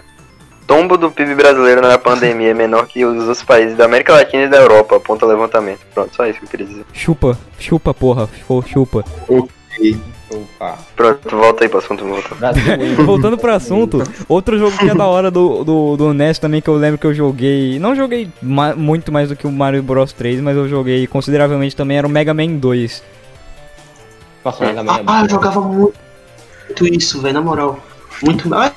Tombo do PIB brasileiro na pandemia é menor que os outros países da América Latina e da Europa, aponta levantamento. Pronto, só isso que eu queria dizer. Chupa, chupa, porra, chupa. Opa. Pronto, volta aí pro assunto, volta. Voltando pro assunto, outro jogo que é da hora do, do, do NES também que eu lembro que eu joguei. Não joguei ma- muito mais do que o Mario Bros 3, mas eu joguei consideravelmente também era o Mega Man 2. Nossa, Mega Man é Ah, eu jogava muito isso, velho, na moral. Muito. Ah,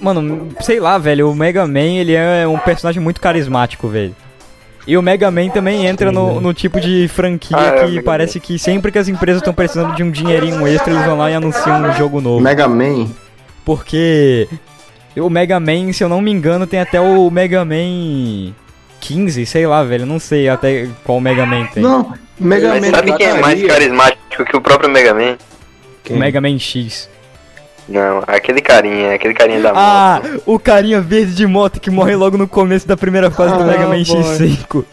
Mano, sei lá, velho, o Mega Man ele é um personagem muito carismático, velho. E o Mega Man também entra no, no tipo de franquia Ah, é, que parece que sempre que as empresas estão precisando de um dinheirinho extra, eles vão lá e anunciam um jogo novo. Mega Man. Porque o Mega Man, se eu não me engano, tem até o Mega Man 15, sei lá, velho. Não sei até qual Mega Man tem. Não, Mega Mas Man. sabe quem é mais carismático que o próprio Mega Man? O Mega Man X. Não, aquele carinha, aquele carinha da Ah, moto. o carinha verde de moto que morre logo no começo da primeira fase do Ah, Mega Man boy. X5.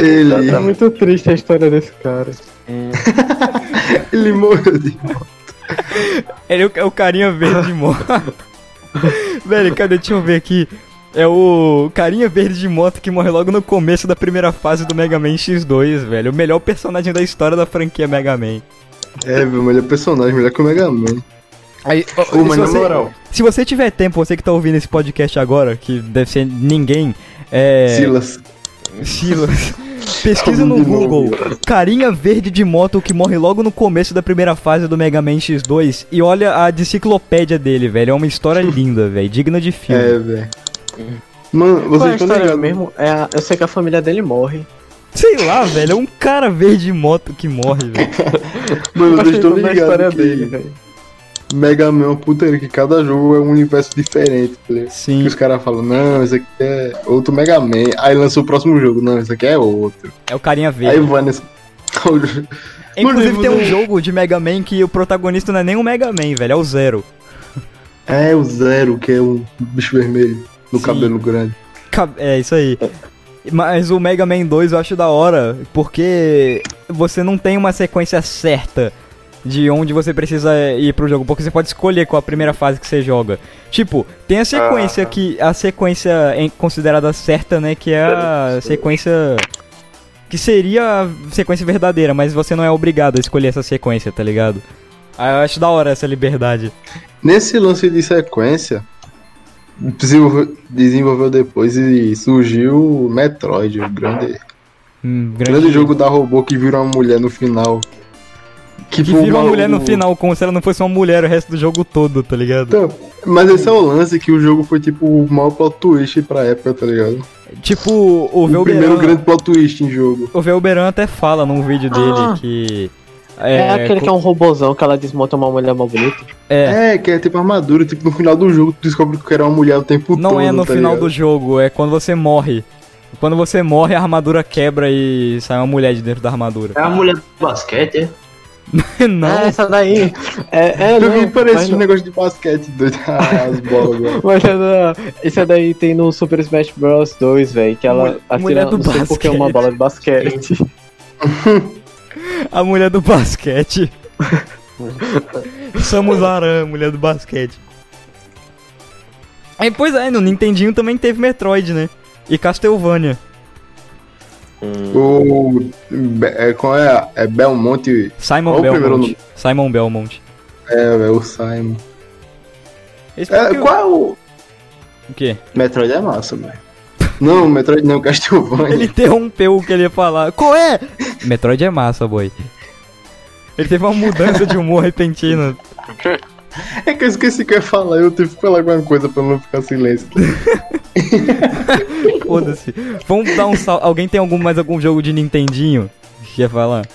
Ele, É muito triste a história desse cara. *laughs* ele morreu de... Ele é o, é carinha verde de moto. *laughs* velho, cadê? Deixa eu ver aqui. É o carinha verde de moto que morre logo no começo da primeira fase do Mega Man X2, velho. O melhor personagem da história da franquia Mega Man. É, velho, melhor personagem, melhor que o Mega Man. Aí, se, na você, moral, se você tiver tempo, você que tá ouvindo esse podcast agora, que deve ser ninguém, é. Silas. Silas. *laughs* Pesquisa no De novo. Google Carinha verde de moto que morre logo no começo da primeira fase do Mega Man X2 e olha a enciclopédia dele, velho. É uma história *laughs* linda, velho. Digna de filme. É, velho. Mano, Qual é a história mesmo? É a- eu sei que a família dele morre. Sei lá, velho. É um cara verde de moto que morre, velho. *laughs* Mano, Eu achei estão toda a história ligados dele, que velho. Mega Man é uma putaria, que cada jogo é um universo diferente, tá ligado? Sim. Que os caras falam, não, esse aqui é outro Mega Man. Aí lança o próximo jogo, não, esse aqui é outro. É o carinha Aí verde. vai nesse. *laughs* Inclusive tem um jogo de Mega Man que o protagonista não é nem o Mega Man, velho. É o Zero. *laughs* É o Zero, que é um bicho vermelho, no Sim. cabelo grande. É isso aí. Mas o Mega Man 2 eu acho da hora, porque você não tem uma sequência certa de onde você precisa ir pro jogo, porque você pode escolher qual a primeira fase que você joga. Tipo, tem a sequência Ah. que a sequência é considerada certa, né, que é a sequência que seria a sequência verdadeira, mas você não é obrigado a escolher essa sequência, tá ligado? Aí eu acho da hora essa liberdade. Nesse lance de sequência, desenvolveu, desenvolveu depois e surgiu o Metroid, o grande, Hum, grande jogo da robô que vira uma mulher no final. Que foi vira uma uma- mulher no o- final, como se ela não fosse uma mulher o resto do jogo todo, tá ligado? Então, mas esse é o lance que o jogo foi tipo o maior plot twist pra época, tá ligado? Tipo, o O primeiro Velberan, grande plot twist em jogo. o Velberan até fala num vídeo dele Ah. que É, aquele que é um robozão que ela desmonta uma mulher mal bonita. É, É, que é tipo armadura, tipo no final do jogo tu descobre que era uma mulher o tempo todo. não é no tá final ligado? do jogo, é quando você morre. Quando você morre, a armadura quebra e sai uma mulher de dentro da armadura. É a mulher do basquete, é? *laughs* não, É, essa daí. É, é Eu não, vi parece um não- negócio de basquete, doido. *laughs* As bolas. Mas é da- essa daí tem no Super Smash Bros 2, velho, que ela Mulher- atira mulher do não sei porque é uma basquete. bola de basquete. a mulher do basquete. *laughs* Samus Aran, mulher do basquete. Aí, pois é, no Nintendinho também teve Metroid, né? E Castlevania. O. Be- É, qual é? É Belmonte. Simon Qual o primeiro Belmont. nome? Simon Belmont. É, é o Simon. Esse É, o- qual é o. o quê? Metroid é massa, velho. Não, Metroid não, Castlevania. Ele interrompeu o que ele ia falar. Qual é? Metroid é massa, boy. Ele teve uma mudança de humor repentina. É que eu esqueci o que eu ia falar, eu tive que falar alguma coisa pra não ficar silêncio. *laughs* Foda-se. Vamos dar um sal. Alguém tem algum, mais algum jogo de Nintendinho que quer falar?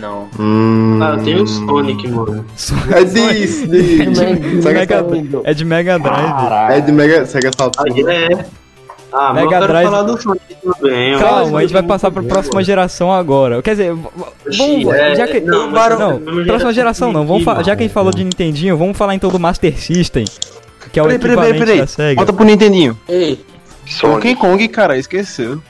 Não. Hum. Ah, tem o Sonic, mano. É disso, disso. Sega Mega- Saturn. é de Mega Drive. É de Mega Sega Saturn. Aí é. Ah, mas eu Mega quero Drive- falar do Sonic também. eu Calma, a gente vai passar pra próxima geração agora. Quer dizer, vamos. É, Já que, não, não, não, é próxima geração não. Vamos fa- já que a gente falou de Nintendinho, vamos falar então do Master System. Que é o Peraí, peraí, equivalente peraí, peraí. da SEGA. Bota pro Nintendinho. Ei, Sonic. Donkey Kong, cara, esqueceu.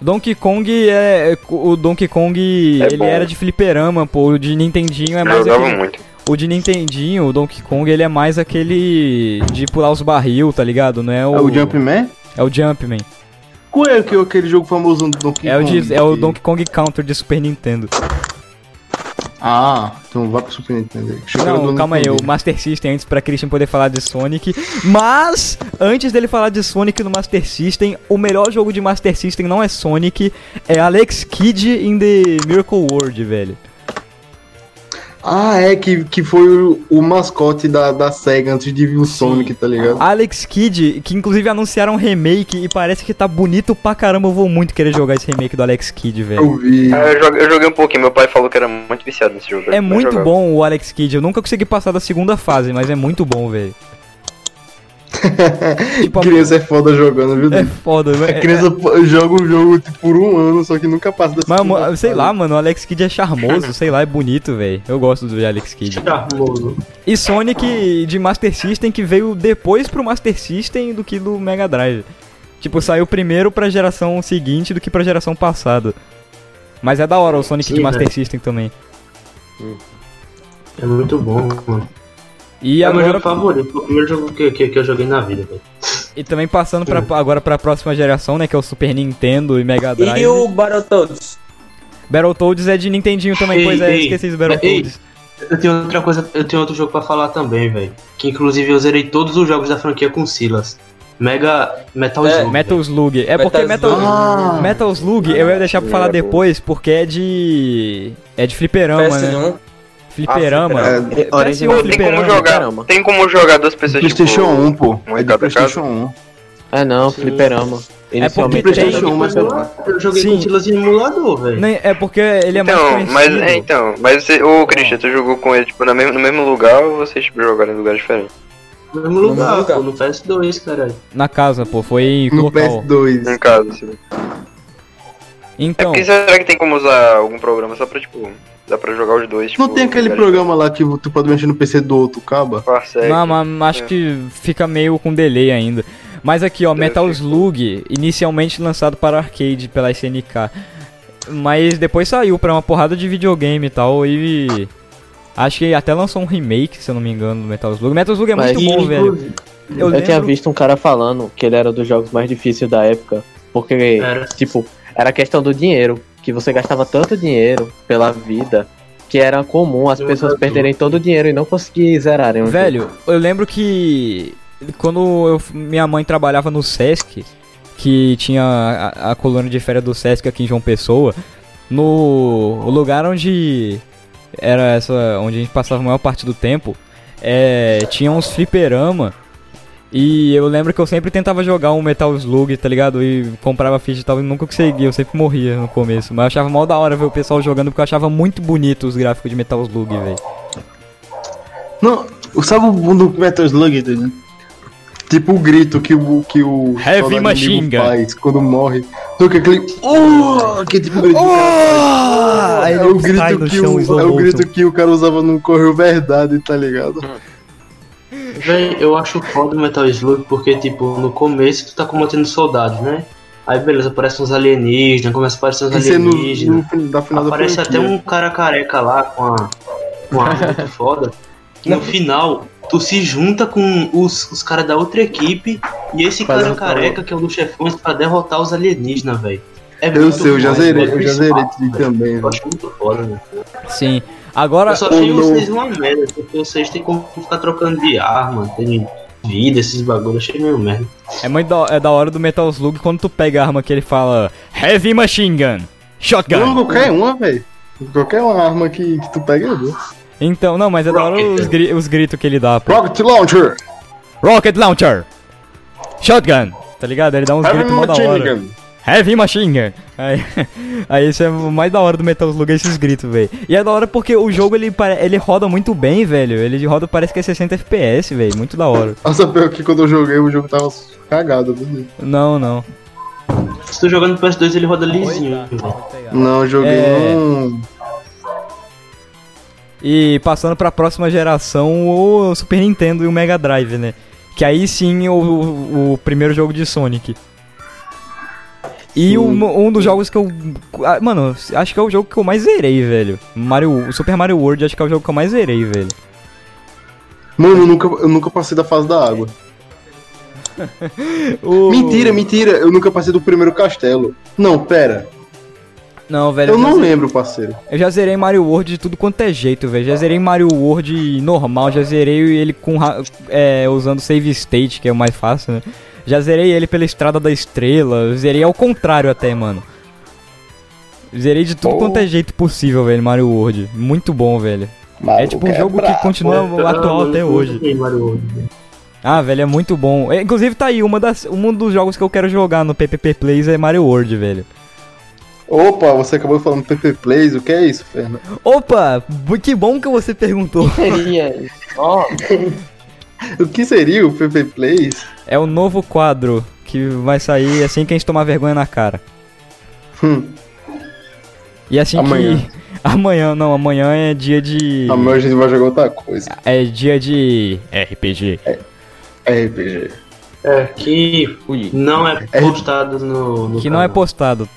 Donkey Kong é. O Donkey Kong, ele bom. era de fliperama, pô. O de Nintendinho é Eu mais. jogava aquele- muito. O de Nintendinho, o Donkey Kong, ele é mais aquele. de pular os barril, tá ligado? Não é o. É o Jumpman? É o Jumpman. Qual é que- aquele jogo famoso do Donkey É o, Kong? de, é o Donkey Kong Counter de Super Nintendo. Ah, então vai pro Super Nintendo. o Não, calma aí, o Master System antes pra Christian poder falar de Sonic. Mas, antes dele falar de Sonic no Master System, o melhor jogo de Master System não é Sonic, é Alex Kidd in the Miracle World, velho. Ah, é, que, que foi o, o mascote da, da SEGA antes de vir o Sonic, tá ligado? Alex Kidd, que inclusive anunciaram um remake e parece que tá bonito pra caramba. Eu vou muito querer jogar esse remake do Alex Kidd, velho. Eu vi. Ah, eu, joguei, eu joguei um pouquinho, meu pai falou que era muito viciado nesse jogo. É muito jogava. bom o Alex Kidd. Eu nunca consegui passar da segunda fase, mas é muito bom, velho. *laughs* tipo, a- Criança é foda jogando, viu? é foda, A velho. criança pô, joga o jogo tipo, por um ano, só que nunca passa da Mas, sei fase. lá, mano, o Alex Kidd é charmoso, sei lá, é bonito, velho. Eu gosto do Alex Kidd. Charmoso. E Sonic de Master System que veio depois pro Master System do que do Mega Drive. Tipo, saiu primeiro pra geração seguinte do que pra geração passada. Mas é da hora o Sonic de Sim, Master velho. System também. É muito bom, mano. E é o meu agora jogo favorito. Foi o primeiro jogo que, que, que eu joguei na vida, velho. e também passando pra, agora pra próxima geração, né, que é o Super Nintendo e Mega Drive. e o Battletoads? Battletoads é de Nintendinho também, Ei, pois é, ei, esqueci do Battletoads. Eu tenho outra coisa, eu tenho outro jogo pra falar também, velho. Que inclusive eu zerei todos os jogos da franquia com Silas. Mega Metal É, Slug. Metal Slug. É porque Metal, Metal Ah, Metal Slug eu ia deixar pra falar depois porque é de. É de fliperama, né? PS1. Fliperama. Ah, é, PS1 Origem- Pô, tem fliperama. como jogar, caramba. tem como jogar duas pessoas PlayStation tipo, 1, pô. um É de PlayStation 1. É não, fliperama. Inicialmente porque era de mas fliperama. Eu joguei Sim. com Silas em emulador, velho. Nem- É porque ele é mais Então, conhecido. mas, é, então, mas você, ô Christian, tu jogou com ele tipo, na mesmo, no mesmo lugar ou vocês tipo, jogaram em lugares diferentes? No mesmo lugar, lugar. pô, no PS2, caralho. Na casa, pô, foi No local. PS2. Em casa. É Então, porque será que tem como usar algum programa só pra, tipo, dá pra jogar os dois, tipo... Não tem aquele programa lá que tu pode mexer no PC do outro caba? diferentes? Parsec. não, mas acho é. que fica meio com delay ainda. Mas aqui, ó, Metal Slug, inicialmente lançado para arcade pela SNK. Mas depois saiu pra uma porrada de videogame e tal. E acho que até lançou um remake, se eu não me engano, do Metal Slug. Metal Slug é Mas- muito bom, velho. Eu, Eu, tinha lembro- visto um cara falando que ele era dos jogos mais difíceis da época. Porque, Era. tipo, era questão do dinheiro. Que você gastava tanto dinheiro pela vida que era comum as Eu pessoas adoro. perderem todo o dinheiro e não conseguir zerarem o jogo. Velho, eu lembro que quando eu- minha mãe trabalhava no Sesc, que tinha a, a colônia de férias do Sesc aqui em João Pessoa, no lugar onde era essa, onde a gente passava a maior parte do tempo, é, tinha uns fliperama E eu lembro que eu sempre tentava jogar um Metal Slug, tá ligado? E comprava ficha e tal, e nunca conseguia, eu sempre morria no começo. Mas eu achava mal da hora ver o pessoal jogando, porque eu achava muito bonito os gráficos de Metal Slug, velho. Não, sabe o mundo do Metal Slug? tá Tipo o grito que o que o Heavy Gun. faz quando morre. Só que aquele oh, que tipo grito que o cara faz. Aí é o grito que o, é o grito que o cara usava no Correio Verdade, tá ligado? Véi, eu acho foda o Metal Slug porque, tipo, no começo tu tá combatendo soldados, né? Aí beleza, aparecem uns alienígenas, começa a aparecer uns é no, alienígenas. no fin- da final Aparece da até um cara careca lá com a, com a arma *laughs* muito foda. Que no final, tu se junta com os, os caras da outra equipe e esse Pra cara derrotar careca, que é um dos chefões, pra derrotar os alienígenas, velho. É Eu sei, eu já zerei, velho. eu já zerei também. Eu velho. acho muito foda, velho. Sim. Agora, Eu só achei o vocês uma merda, porque vocês têm como ficar trocando de arma, tem vida, esses bagulhos, achei meio merda. é muito da, é da hora do Metal Slug quando tu pega a arma que ele fala Heavy Machine Gun, Shotgun. Não, qualquer uma, velho. Qualquer uma arma que, que tu pega é boa. Então, não, mas é da hora os, gri- os gritos que ele dá. Pô. Rocket Launcher! Rocket Launcher, Shotgun, tá ligado? Ele dá uns Heavy gritos mó da hora. Gun! Heavy Machine Gun. Aí, *laughs* aí isso é o mais da hora do Metal Slug, é esses gritos, velho. E é da hora porque o jogo ele, ele roda muito bem, velho. Ele roda parece que é 60 FPS, velho. Muito da hora. Nossa, pior que quando eu joguei o jogo tava cagado, viu? Não, não. Se tu jogando no PS2, ele roda lisinho, velho. Não, eu joguei É. um. E passando pra próxima geração, o Super Nintendo e o Mega Drive, né? Que aí sim o, o, o primeiro jogo de Sonic. E um, um dos jogos que eu. ah, Mano, acho que é o jogo que eu mais zerei, velho. Mario, Super Mario World acho que é o jogo que eu mais zerei, velho. Mano, eu nunca, eu nunca passei da fase da água. *laughs* *laughs* O- Mentira, mentira, eu nunca passei do primeiro castelo. Não, pera. Não, velho. Eu já não zerei- lembro, parceiro. Eu já zerei Mario World de tudo quanto é jeito, velho. Já zerei Mario World normal, já zerei ele com ra- é, usando save state, que é o mais fácil, né? Já zerei ele pela Estrada da Estrela, zerei ao contrário até, mano. Zerei de tudo Oh. quanto é jeito possível, velho, Mario World. Muito bom, velho. É tipo um jogo que continua atual até hoje. Ah, velho, é muito bom. É, inclusive tá aí, uma das, um dos jogos que eu quero jogar no PPP Plays é Mario World, velho. Opa, você acabou falando PP Plays, o que é isso, Fernando? Opa, que bom que você perguntou. Seria isso. Ó, *laughs* *laughs* O que seria o PP Plays? É o novo quadro que vai sair assim que a gente tomar vergonha na cara. Hum, E assim Amanhã. que. *laughs* Amanhã, não, amanhã é dia de. amanhã a gente vai jogar outra coisa. É dia de RPG. RPG. É, que Ui. não é postado no, no Que não é canal. postado.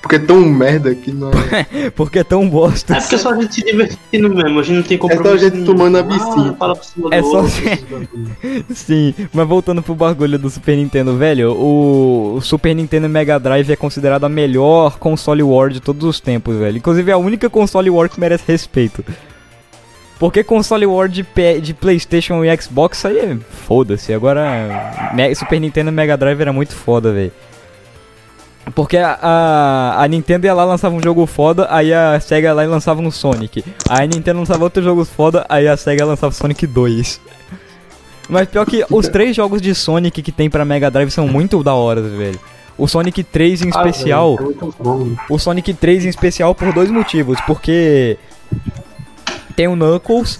Porque é tão merda que não é. *laughs* Porque é tão bosta. É porque é só a gente se divertindo mesmo, a gente não tem É só compromisso. a gente tomando a bicinha. Ah, É do só. *laughs* Sim, mas voltando pro bagulho do Super Nintendo, velho, o, Super Nintendo Mega Drive é considerado a melhor console war de todos os tempos, velho. Inclusive é a única console war que merece respeito. Porque console war de, P- de Playstation e Xbox aí é foda-se. Agora, Super Nintendo Mega Drive era muito foda, velho. Porque a, a, a Nintendo ia lá lançava um jogo foda, aí a Sega ia lá e lançava um Sonic. Aí a Nintendo lançava outros jogos foda, aí a Sega lançava Sonic 2. Mas pior que os *laughs* três jogos de Sonic que tem pra Mega Drive são muito da hora, velho. O Sonic 3 em Ah, especial, velho, é bom. o Sonic 3 em especial por dois motivos, porque tem o Knuckles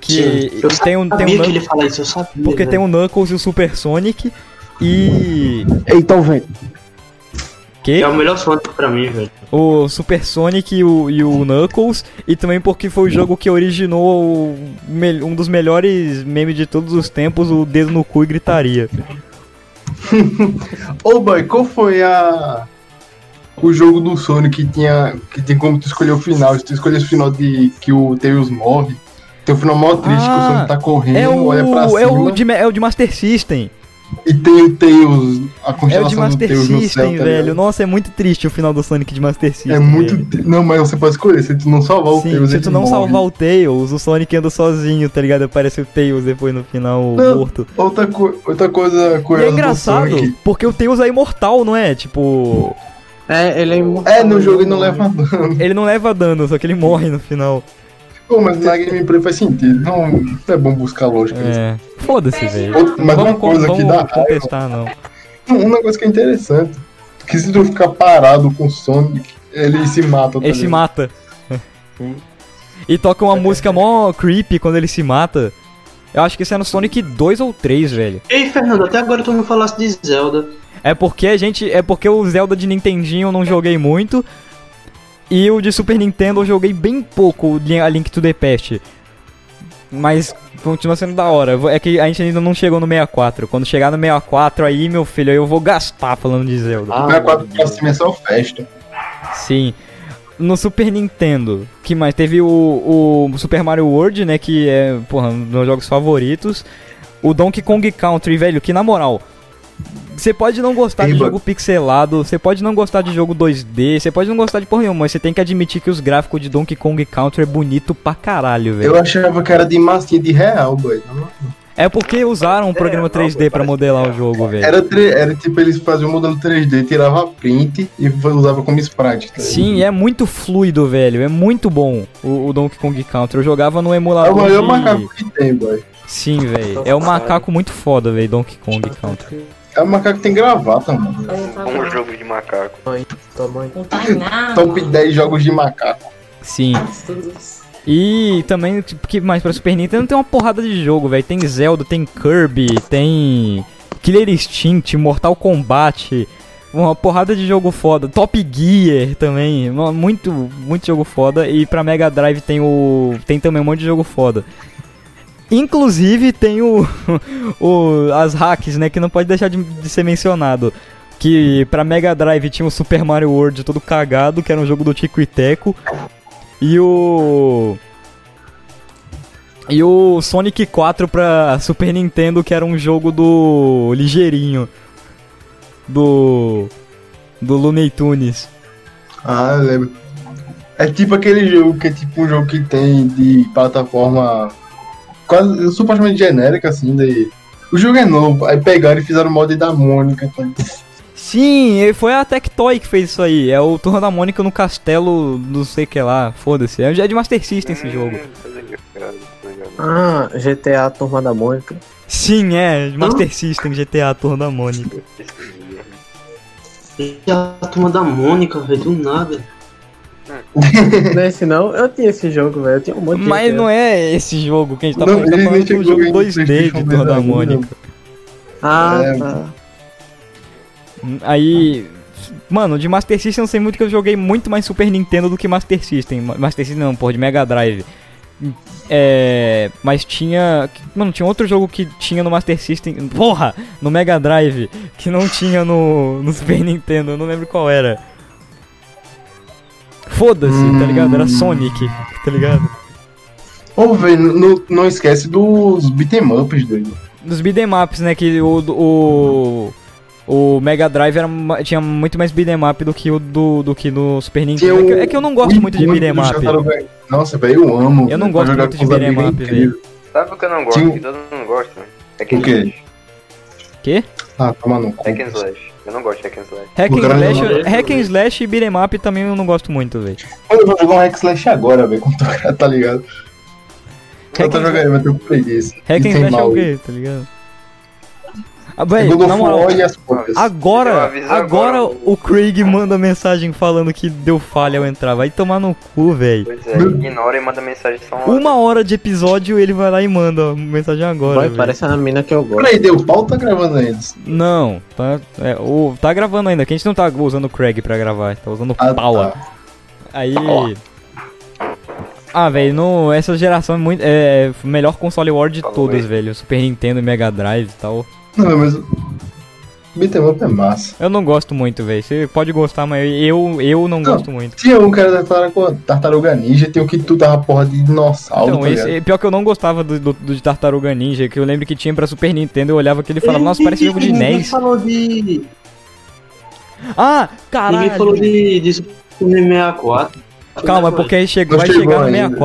que Sim, eu tem um tem um que ele fala isso, eu sabia. porque velho. tem o Knuckles e o Super Sonic e Então, vem. É o melhor Sonic pra mim, velho. o Super Sonic e o, e o Knuckles, e também porque foi o jogo que originou o me- um dos melhores memes de todos os tempos, o dedo no cu e gritaria. *laughs* Ô, boy, qual foi a. O jogo do Sonic que tinha. Que tem como tu escolher o final. Se tu escolhesse o final de que o Tails morre, tem o final mó triste que o Ah, Sonic tá correndo, É o, olha pra cima. é, o de, é o de Master System. E tem o Tails, a É o de constelação do Master Tails no céu, System, tá velho. Nossa, é muito triste o final do Sonic de Master System. É muito. velho. Não, mas você pode escolher. Se tu não salvar o Sim, Tails, se tu não morre. salvar o Tails, o Sonic anda sozinho, tá ligado? Aparece o Tails depois no final Não. morto. Outra, co- outra coisa E é curiosa do engraçado, Sonic. porque o Tails é imortal, não é? Tipo, é, ele é imortal. É, no jogo ele não leva dano. ele não leva dano, só que ele morre no final. Pô, mas na gameplay faz sentido. Não, é bom buscar lógica. É. Foda-se, velho. Outra- Mas uma Vamos, coisa que vamos dá raiva. contestar, não. Um negócio que é interessante. Que se tu ficar parado com o Sonic, ele se mata. tá Ele se mata. E toca uma música mó creepy quando ele se mata. Eu acho que isso é no Sonic 2 ou 3, velho. Ei, Fernando, até agora tu não falasse de Zelda. É porque a gente. É porque o Zelda de Nintendinho eu não joguei muito. E o de Super Nintendo eu joguei bem pouco, a Link to the Past. Mas continua sendo da hora. É que a gente ainda não chegou no 64. Quando chegar no 64 aí, meu filho, aí eu vou gastar falando de Zelda. Ah, 64 pra cima é só festa. Sim. No Super Nintendo, que mais? Teve o, o Super Mario World, né? Que é, porra, um dos meus jogos favoritos. O Donkey Kong Country, velho, que na moral. Você pode não gostar de Eba. jogo pixelado, você pode não gostar de jogo 2D, você pode não gostar de porra nenhuma, mas você tem que admitir que os gráficos de Donkey Kong Country é bonito pra caralho, velho. Eu achava que era de massinha de real, boy. É porque usaram um programa 3D pra modelar o jogo, velho. Era, era tipo, eles faziam um modelo 3D, tirava print e usava como sprite. tá? Sim, é muito fluido, velho. É muito bom o, o Donkey Kong Country. Eu jogava no É emulador. o maior de- macaco que tem, boy. Sim, velho. É um macaco muito foda, velho, Donkey Kong Country. É o macaco que tem gravata, mano. Um jogo de macaco. Tamanho. Não tá nada. Top 10 jogos de macaco. Sim. E também, tipo, que mais pra Super Nintendo tem uma porrada de jogo, velho. Tem Zelda, tem Kirby, tem Killer Instinct, Mortal Kombat. Uma porrada de jogo foda. Top Gear também. Muito, muito jogo foda. E pra Mega Drive tem o. Tem também um monte de jogo foda. Inclusive tem o, *laughs* o as hacks, né, que não pode deixar de, de ser mencionado. Que pra Mega Drive tinha o Super Mario World todo cagado, que era um jogo do Tico e Teco. E o E o Sonic 4 pra Super Nintendo, que era um jogo do ligeirinho do do Looney Tunes. Ah, eu lembro. É tipo aquele jogo que é tipo um jogo que tem de plataforma quase supostamente genérica, assim, daí. O jogo é novo, aí pegaram e fizeram o mod da Mônica. Tá? Sim, foi a Tectoy que fez isso aí. É o Turma da Mônica no castelo, não sei o que lá. Foda-se. É de Master System esse jogo. Ah, GTA Turma da Mônica. Sim, é, Master System, GTA Turma da Mônica. E a turma da Mônica, velho, do nada. Não é esse não? Eu tinha esse jogo, velho. Eu tinha um monte de Mas não é esse jogo que a gente tá Não, falando, tá falando do jogo ainda no 2D de Turma. Mônica. Ah, É. tá. Aí, mano, de Master System eu sei muito que eu joguei muito mais Super Nintendo do que Master System. Ma- Master System não, porra, de Mega Drive. É, mas tinha, mano, tinha outro jogo que tinha no Master System, porra, no Mega Drive, que não tinha no, no Super Nintendo, eu não lembro qual era. Foda-se, tá ligado? Era Sonic, tá ligado? Ô, velho, não, não esquece dos beat'em ups, doido. Dos beat'em ups, né, que o, o, o Mega Drive era, tinha muito mais beat'em up do que o do, do que no Super Nintendo. É que, é que eu não gosto o muito de beat'em up. Nossa, velho, eu amo. Eu não velho, gosto muito de beat'em amigos é up, incrível. Sabe o que eu não gosto? Tinha- Que todo mundo gosta? Hack O and quê? Quê? Ah, toma no cu. Hack and Slash. Eu não gosto de Hack and Slash. Hack and não Slash, hack and Slash e beat'em up também eu não gosto muito, velho. Mano, eu vou jogar um Hack Slash agora, velho, com o cara, tá ligado? Eu Hack tô and jogando, mas tenho preguiça. Hack and Slash é o quê, tá ligado? Ah, na moral, agora, agora o Craig manda mensagem falando que deu falha ao entrar. Vai tomar no cu, velho. Pois é, ignora e manda mensagem só uma. Uma hora de episódio ele vai lá e manda mensagem agora. Vai, parece a mina que eu gosto. Peraí, deu pau ou tá gravando ainda? Não, tá, é, o, tá gravando ainda, que a gente não tá usando o Craig pra gravar, tá usando o Ah, Paula. tá. Aí. Ah, velho, essa geração é muito. É o melhor console war de Falou todas, mesmo. velho. Super Nintendo, Mega Drive e tal. Não, mas. Beat'em up é massa. Eu não gosto muito, velho. Você pode gostar, mas eu, eu não Não. gosto muito. Tinha um cara da Tartaruga, Tartaruga Ninja, tem o que tu dava porra de dinossauro, Então, tá esse, ligado? pior que eu não gostava do, do, do de Tartaruga Ninja, que eu lembro que tinha pra Super Nintendo, eu olhava aquele e falava, nossa, parece jogo de Ninguém NES. falou de. Ah, caralho! Ninguém falou de, de Super 64. Calma, é porque aí chegou, vai chegou chegar no ainda.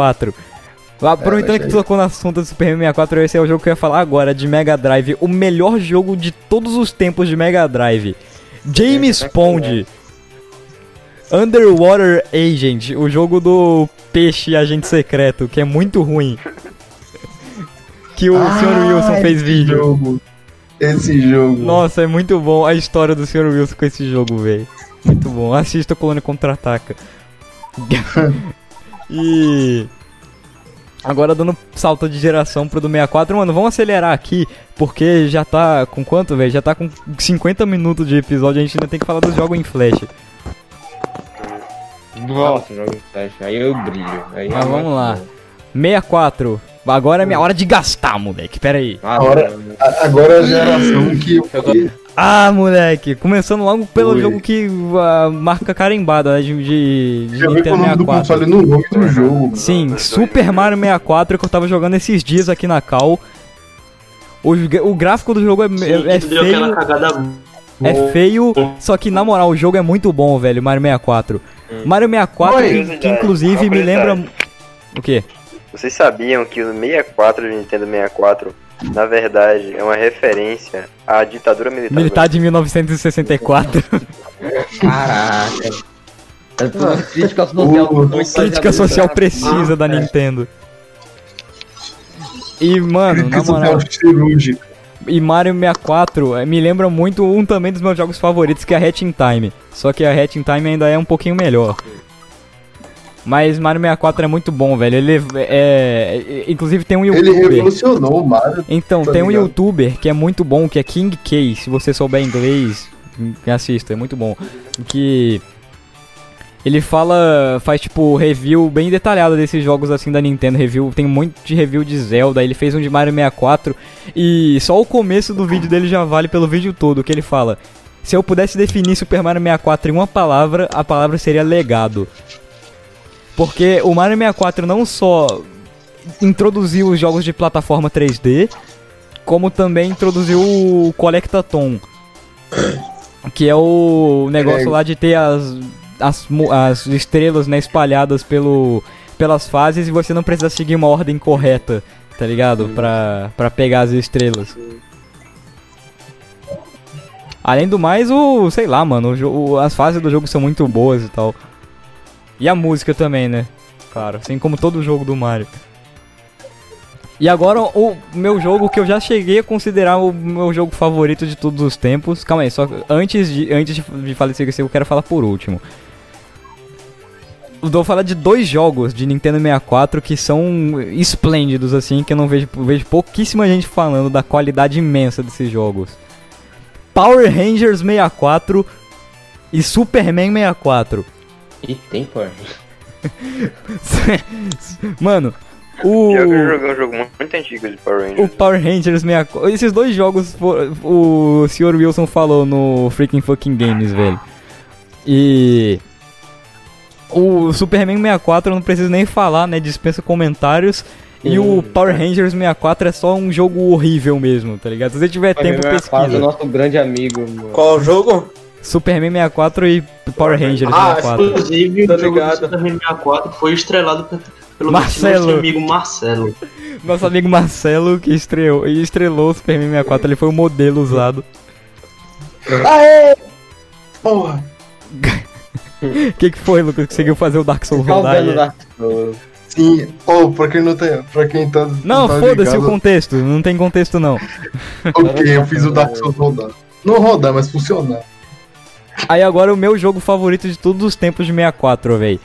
64. Aproveitando vai que tu tocou no assunto do Super 64, esse é o jogo que eu ia falar agora, de Mega Drive. O melhor jogo de todos os tempos de Mega Drive. James É, é Pond. Underwater Agent, o jogo do peixe agente secreto, que é muito ruim. *laughs* Que o Ah, Sr. Wilson fez vídeo. Jogo. Esse jogo. Nossa, é muito bom a história do Sr. Wilson com esse jogo, velho. Muito bom. Assista o Colônia Contra-Ataca. *laughs* e. Agora dando salto de geração pro do 64, mano, vamos acelerar aqui, porque já tá com quanto, velho? Já tá com 50 minutos de episódio, a gente ainda tem que falar dos jogos em flash. Nossa, jogo flash. Aí eu brilho. Aí Mas vamos lá. bom. 64. Agora é minha hora de gastar, moleque. Pera aí. Ah, Agora- mano. Agora é a geração que. Ah, moleque. Começando logo pelo Oi. jogo que a marca carimbada, né? De, de, Já Nintendo nome do 64. console no nome do jogo. Sim, Super Mario 64 que eu tava jogando esses dias aqui na Cal. O, o gráfico do jogo é, é, é Sim, deu aquela feio, é feio, só que na moral o jogo é muito bom, velho, Mario 64. Mario 64, Oi. que, que inclusive me lembra... O quê? Vocês sabiam que o 64 de Nintendo 64, na verdade, é uma referência à ditadura militar? Militar de 1964. Caraca. *laughs* É crítica social. Crítica social precisa da Nintendo. E, mano, na moral... E Mario 64 eh, me lembra muito um também dos meus jogos favoritos, que é a Hat in Time. Só que a Hat in Time ainda é um pouquinho melhor. Mas Mario 64 é muito bom, velho. Ele é. é- inclusive tem um Ele youtuber. revolucionou o Mario. Então, tá tem um ligado? youtuber que é muito bom, que é King K. Se você souber inglês, assista, é muito bom. Que. Ele fala, faz tipo review bem detalhado desses jogos assim da Nintendo, review, tem muito de review de Zelda, ele fez um de Mario 64 e só o começo do vídeo dele já vale pelo vídeo todo, que ele fala: "Se eu pudesse definir Super Mario 64 em uma palavra, a palavra seria legado". Porque o Mario 64 não só introduziu os jogos de plataforma 3D, como também introduziu o Collectathon, que é o negócio lá de ter as, as, as estrelas né, espalhadas pelo, pelas fases e você não precisa seguir uma ordem correta, tá ligado? Pra, pra pegar as estrelas. Além do mais, o. sei lá, mano, o- as fases do jogo são muito boas e tal. E a música também, né? Claro, assim como todo jogo do Mario. E agora o meu jogo que eu já cheguei a considerar o meu jogo favorito de todos os tempos. Calma aí, só antes de, antes de, de falecer esse eu quero falar por último. Eu vou falar de dois jogos de Nintendo 64 que são esplêndidos, assim, que eu não vejo, vejo pouquíssima gente falando da qualidade imensa desses jogos. Power Rangers 64 e Superman 64. E tem, pô. *laughs* Mano, o. Eu joguei um jogo muito antigo de Power O Rangers. Power Rangers 64. Esses dois jogos o Sr. Wilson falou no Freaking Fucking Games, velho. E. O Superman 64 eu não preciso nem falar, né? Dispensa comentários. E o Power Rangers 64 é só um jogo horrível mesmo, tá ligado? Se você tiver tempo, o pesquisa. nosso grande amigo, mano. Qual o jogo? Superman 64 e Power Rangers Ah, 64. inclusive Tô o jogo do ligado. Super Nintendo 64 foi estrelado pe- pelo Marcelo. nosso amigo Marcelo. Nosso amigo Marcelo, que estreou, e estrelou o Superman 64, ele foi o modelo usado. Porra. O *laughs* que, que foi, Lucas? Conseguiu fazer o Dark Souls rodar Causando aí? Dark Souls. Sim. Oh, pra quem não tem. Pra quem tá. Não, tá foda-se o contexto, não tem contexto não. *laughs* Ok, eu fiz o Dark Souls rodar. Não rodar, mas funcionar. Aí agora o meu jogo favorito de todos os tempos de 64, véi.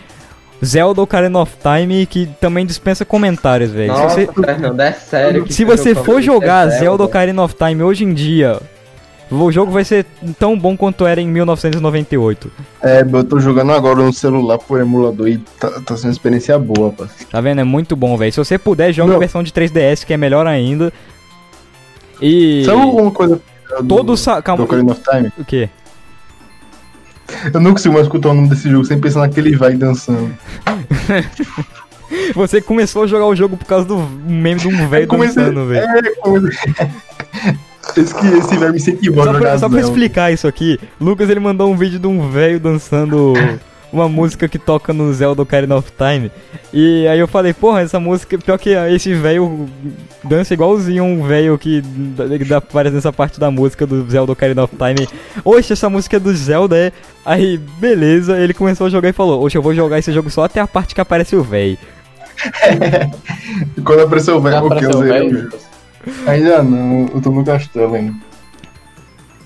Zelda Ocarina of Time, que também dispensa comentários, velho. Se Nossa, você, Fernando, é sério. que se você for favorito jogar é Zelda Ocarina of Time hoje em dia, o jogo vai ser tão bom quanto era em 1998. É, eu tô jogando agora no celular por emulador e tá, tá sendo uma experiência boa, rapaz. Tá vendo? É muito bom, velho. Se você puder, joga a Não. versão de 3DS, que é melhor ainda. E. Sabe alguma coisa do, Todo sa... do Calma. Ocarina of Time? O quê? Eu não consigo mais escutar o nome desse jogo sem pensar naquele vai dançando. *laughs* Você começou a jogar o jogo por causa do meme de um velho dançando, velho. É, *laughs* esse, que- esse vai me incentivar a Só jogar pra, só pra explicar isso aqui, Lucas ele mandou um vídeo de um velho dançando uma música que toca no Zelda Ocarina of Time. E aí eu falei, porra, essa música, pior que esse velho dança igualzinho um velho que aparece nessa parte da música do Zelda Ocarina of Time. Oxe, essa música é do Zelda, é? Aí, beleza, ele começou a jogar e falou, oxe, eu vou jogar esse jogo só até a parte que aparece o velho. *laughs* Quando apareceu o velho, porque eu zerei. Ainda não, eu tô no castelo ainda.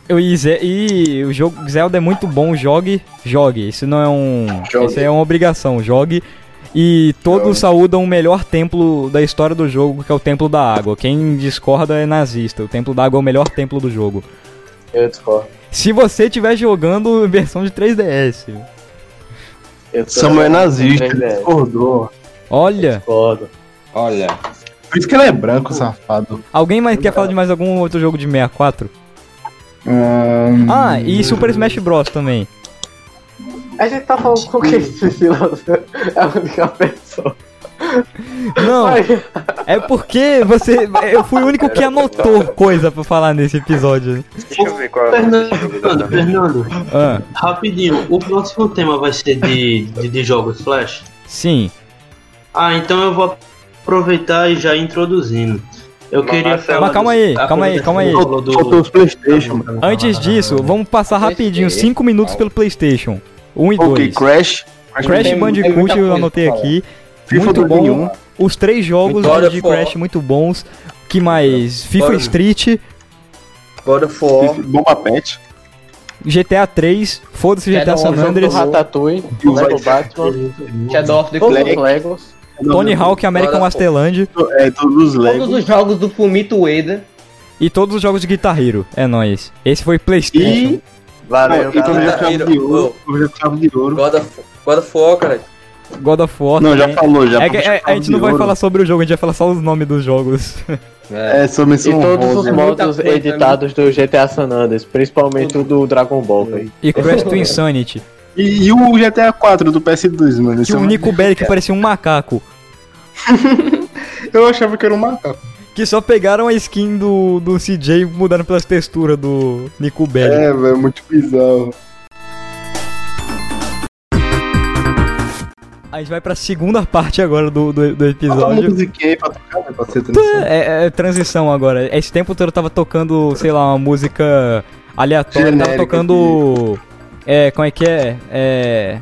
Dizer, e o jogo Zelda é muito bom, jogue, jogue. Isso não é um. Jogue. Isso é uma obrigação, jogue. E todos Jogue. saúdam o melhor templo da história do jogo, que é o Templo da Água. Quem discorda é nazista. O Templo da Água é o melhor templo do jogo. Eu discordo. Se você estiver jogando *laughs* versão de 3DS. Eu tô Samuel é nazista, com Ele 3DS. discordou. Olha, Discordo. Olha. Por isso que ele é branco, safado. alguém mais quer falar de mais algum outro jogo de 64? Hum, Ah, e Super Smash Bros também. A gente tá falando com quem, Priscila? É a única pessoa. Não, é porque você. Eu fui o único que anotou coisa pra falar nesse episódio. Deixa eu ver qual é Fernando. Fernando, Ah, rapidinho, o próximo tema vai ser de, de, de jogos Flash? sim. Ah, então eu vou aproveitar e já ir introduzindo. Eu queria falar. Mas calma aí, calma aí, calma aí. Faltou os Playstation, mano. Antes disso, vamos passar rapidinho 5 minutos pelo PlayStation. 1 e Ok, 2. Crash. Crash Tem- tem Bandicoot eu anotei aqui. FIFA Muito bom. 2001. Os três jogos de. Crash muito bons. Que mais? FIFA Bora. Street, God of War. Bomba Pet. GTA 3, foda-se GTA San Andreas, Ratatouille, E o Lego Batman, Shadow of the Flag. Legos. Tony Hawk, American Wasteland É, todos os Todos Legos. os jogos do Fumito Ueda. e todos os jogos de Guitar Hero. É nóis. Esse foi PlayStation. E. Valeu, e projeto galera. chave de ouro. Chave de ouro. God of, God of War, cara. God of War. Não, já também. falou, já. É é, a gente não vai Ouro. falar sobre o jogo, a gente vai falar só os nomes dos jogos. *laughs* É, só E menção todos os modos coisa, editados do GTA San Andreas, principalmente o do Dragon Ball, velho. E Crash to *laughs* Insanity. E, e o GTA 4 do PS2, mano. Que é o Nico Bellic parecia um macaco. *laughs* Eu achava que era um macaco. Que só pegaram a skin do, do CJ e mudaram pelas texturas do Nico Bellic. É, velho, muito bizarro. A gente vai pra segunda parte agora do, do, do uma episódio. musiquinha aí pra tocar, né, pra ser transição. É, é transição agora. Esse tempo todo eu tava tocando, sei lá, uma música aleatória. Tava Genérica, tocando. É, como é que é? É.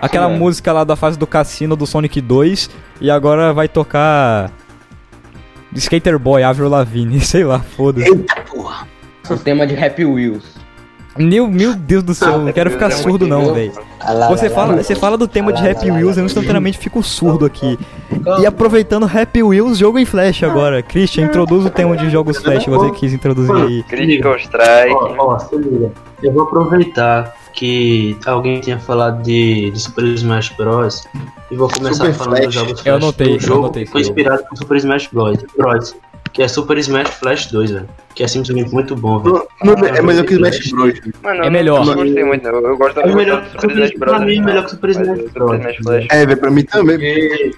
Aquela Sim, é. música lá da fase do cassino do Sonic 2. E agora vai tocar. Skater Boy, Avril Lavigne, *laughs* sei lá, foda-se. O tema de Happy Wheels. Meu, meu Deus do céu, não quero ficar surdo não, velho. Você fala, você fala do tema de Happy Wheels, eu instantaneamente fico surdo aqui. E aproveitando Happy Wheels, jogo em Flash agora. Christian, introduz o tema de jogos Flash que você quis introduzir aí. Critical Strike. Ó, ó, se liga. Eu vou aproveitar que alguém tinha falado de, de Super Smash Bros. E vou começar Super falando Flash. dos jogos Flash. Eu anotei, O eu jogo anotei, foi inspirado por Super Smash Bros. Bros. Que é Super Smash Flash 2, velho. Que é simplesmente muito bom, velho. Não, não, é melhor que Smash Bros. Mano, É eu melhor. Não gostei muito, não. Eu gosto É eu melhor Super Super Smash Bros. pra mim, é melhor que Super mas Smash o Super Bros. É, velho, pra mim também. Porque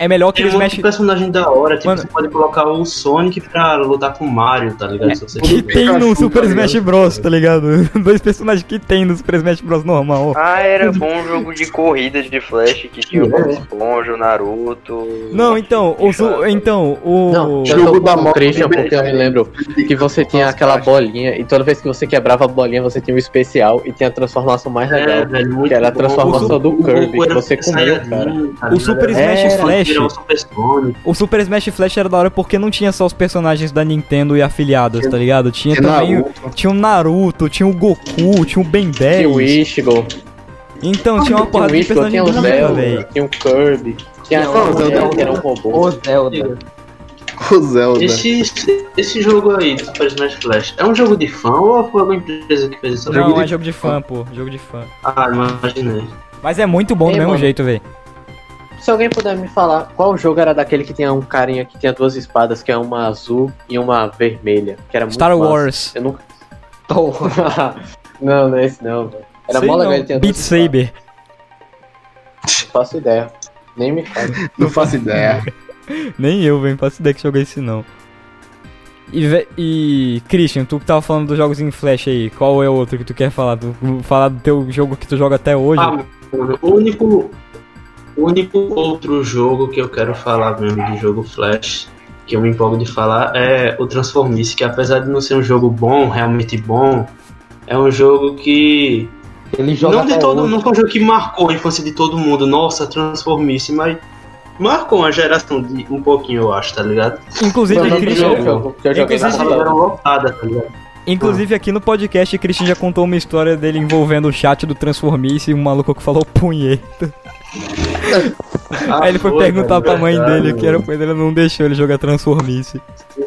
É melhor que tem eles um mexem. personagem da hora, tipo, Mano- você pode colocar o Sonic pra lutar com o Mario, tá ligado? Se você Que tem no Super tá Smash? Bros, tá ligado? *laughs* Dois personagens que tem no Super Smash Bros normal. Ah, era bom um jogo de corrida de Flash que tinha o Bob Esponja, o Naruto. Não, então, o, su- então, o. Não, Jogo da o Christian também. porque eu me lembro que você tinha aquela bolinha e toda vez que você quebrava a bolinha você tinha um especial e tinha a transformação mais É, legal. velho, muito que era a bom. transformação do O Kirby, que você Saiyajin, cara. tá O? Super Smash era- Flash. O Super Sonic. O Super Smash Flash era da hora porque não tinha só os personagens da Nintendo e afiliados, tá ligado? Tinha Tinha também. o- Naruto. Tinha o Naruto, tinha o Goku, tinha o Ben 10. Tinha o Ichigo, Então tinha uma tinha porrada de tinha personagens o da hora, Zelda, velho. tinha o Kirby, tinha o Zelda que era um robô. O Zelda. O Zelda. Esse, esse jogo aí, do Super Smash Flash, é um jogo de fã ou foi alguma empresa que fez esse Não, jogo? é jogo de fã, pô. Jogo de fã. Ah, imaginei. Mas é muito bom do Ei, mesmo mano. jeito, velho. Se alguém puder me falar, qual jogo era daquele que tinha um carinha que tinha duas espadas, que é uma azul e uma vermelha, que era muito Star massa. Wars. Eu nunca... *laughs* não, não é esse não, velho. Era Sei mó legal, não. ele tinha Beat duas espadas. Saber. Não faço ideia. Nem me fala. *laughs* Não faço ideia. *laughs* Nem eu, velho. Não faço ideia que jogo é esse não. E, e Christian, tu que tava falando dos jogos em Flash aí, qual é o outro que tu quer falar? Tu falar do teu jogo que tu joga até hoje? Ah, o único, o único outro jogo que eu quero falar mesmo de jogo Flash, que eu me empolgo de falar, é o Transformice, que apesar de não ser um jogo bom, realmente bom, é um jogo que. Ele joga Não, de todo, hoje. não foi um jogo que marcou a infância de todo mundo, nossa, Transformice, mas marcou uma geração de um pouquinho, eu acho, tá ligado? Inclusive, Foi o nome do Christian, jogo tá ligado? inclusive aqui no podcast, Christian já contou uma história dele envolvendo o chat do Transformice e um maluco que falou punheta. Ah, Aí ele foi foi, perguntar pra mãe verdade, dele, que era a mãe dele não deixou ele jogar Transformice.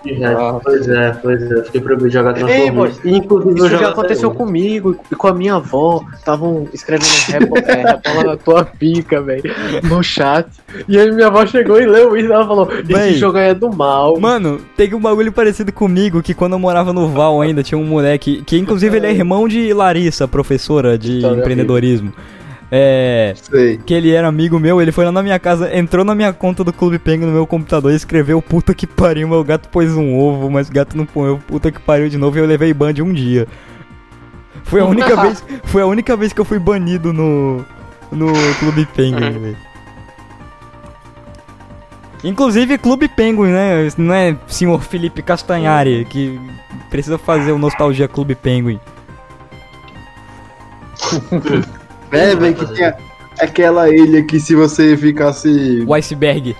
É, Pois é, pois é, eu fiquei proibido de jogar Ei, Transformice. Inclusive, eu Isso jogo já aconteceu hoje. comigo e com a minha avó. Estavam escrevendo rebo- é, rebola na tua pica, velho, no chat. E aí minha avó chegou e leu isso e ela falou: Esse Véi. jogo aí é do mal. Mano, teve um bagulho parecido comigo, que quando eu morava no Val ainda, tinha um moleque, que inclusive ele é irmão de Larissa, professora de História empreendedorismo. É. Sei. Que ele era amigo meu, ele foi lá na minha casa, entrou na minha conta do Clube Penguin no meu computador e escreveu puta que pariu, meu gato pôs um ovo, mas o gato não põe puta que pariu de novo e eu levei ban de um dia. Foi a única *laughs* vez, foi a única vez que eu fui banido no no Clube Penguin, *laughs* velho. Inclusive Clube Penguin, né? Não é senhor Felipe Castanhari que precisa fazer o Nostalgia Clube Penguin. *laughs* É, velho, que tinha aquela ilha que se você ficasse. O iceberg.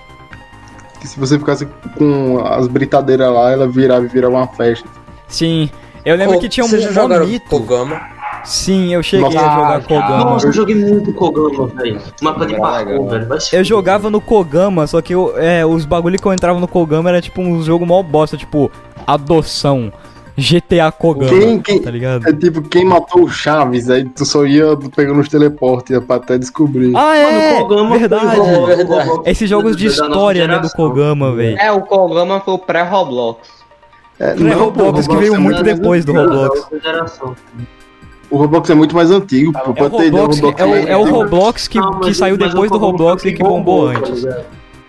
Que se você ficasse com as britadeiras lá, ela virava e virava uma festa. Sim. Eu lembro que tinha um Vocês monito. Kogama? Sim, eu cheguei Nossa, a jogar já. Kogama. Nossa, eu joguei muito Kogama, velho. Mapa de parkour, velho. Eu jogava no Kogama, só que eu, é, os bagulho que eu entrava no Kogama era tipo um jogo mó bosta, tipo Adoção, GTA Kogama, Quem- quem- tá ligado? É tipo, quem matou o Chaves, aí tu só ia pegando os teleportes pra até descobrir. Ah, é! Mano, Kogama verdade! foi o- Verdade. Esses jogos de história, né, do. Kogama, velho. É, o Kogama foi o pré-Roblox. É, Não é pô, Roblox que veio é muito depois do. Roblox. O Roblox é muito mais antigo. É o Roblox, é o, é o Roblox que, que saiu depois do Roblox e que bombou tá antes.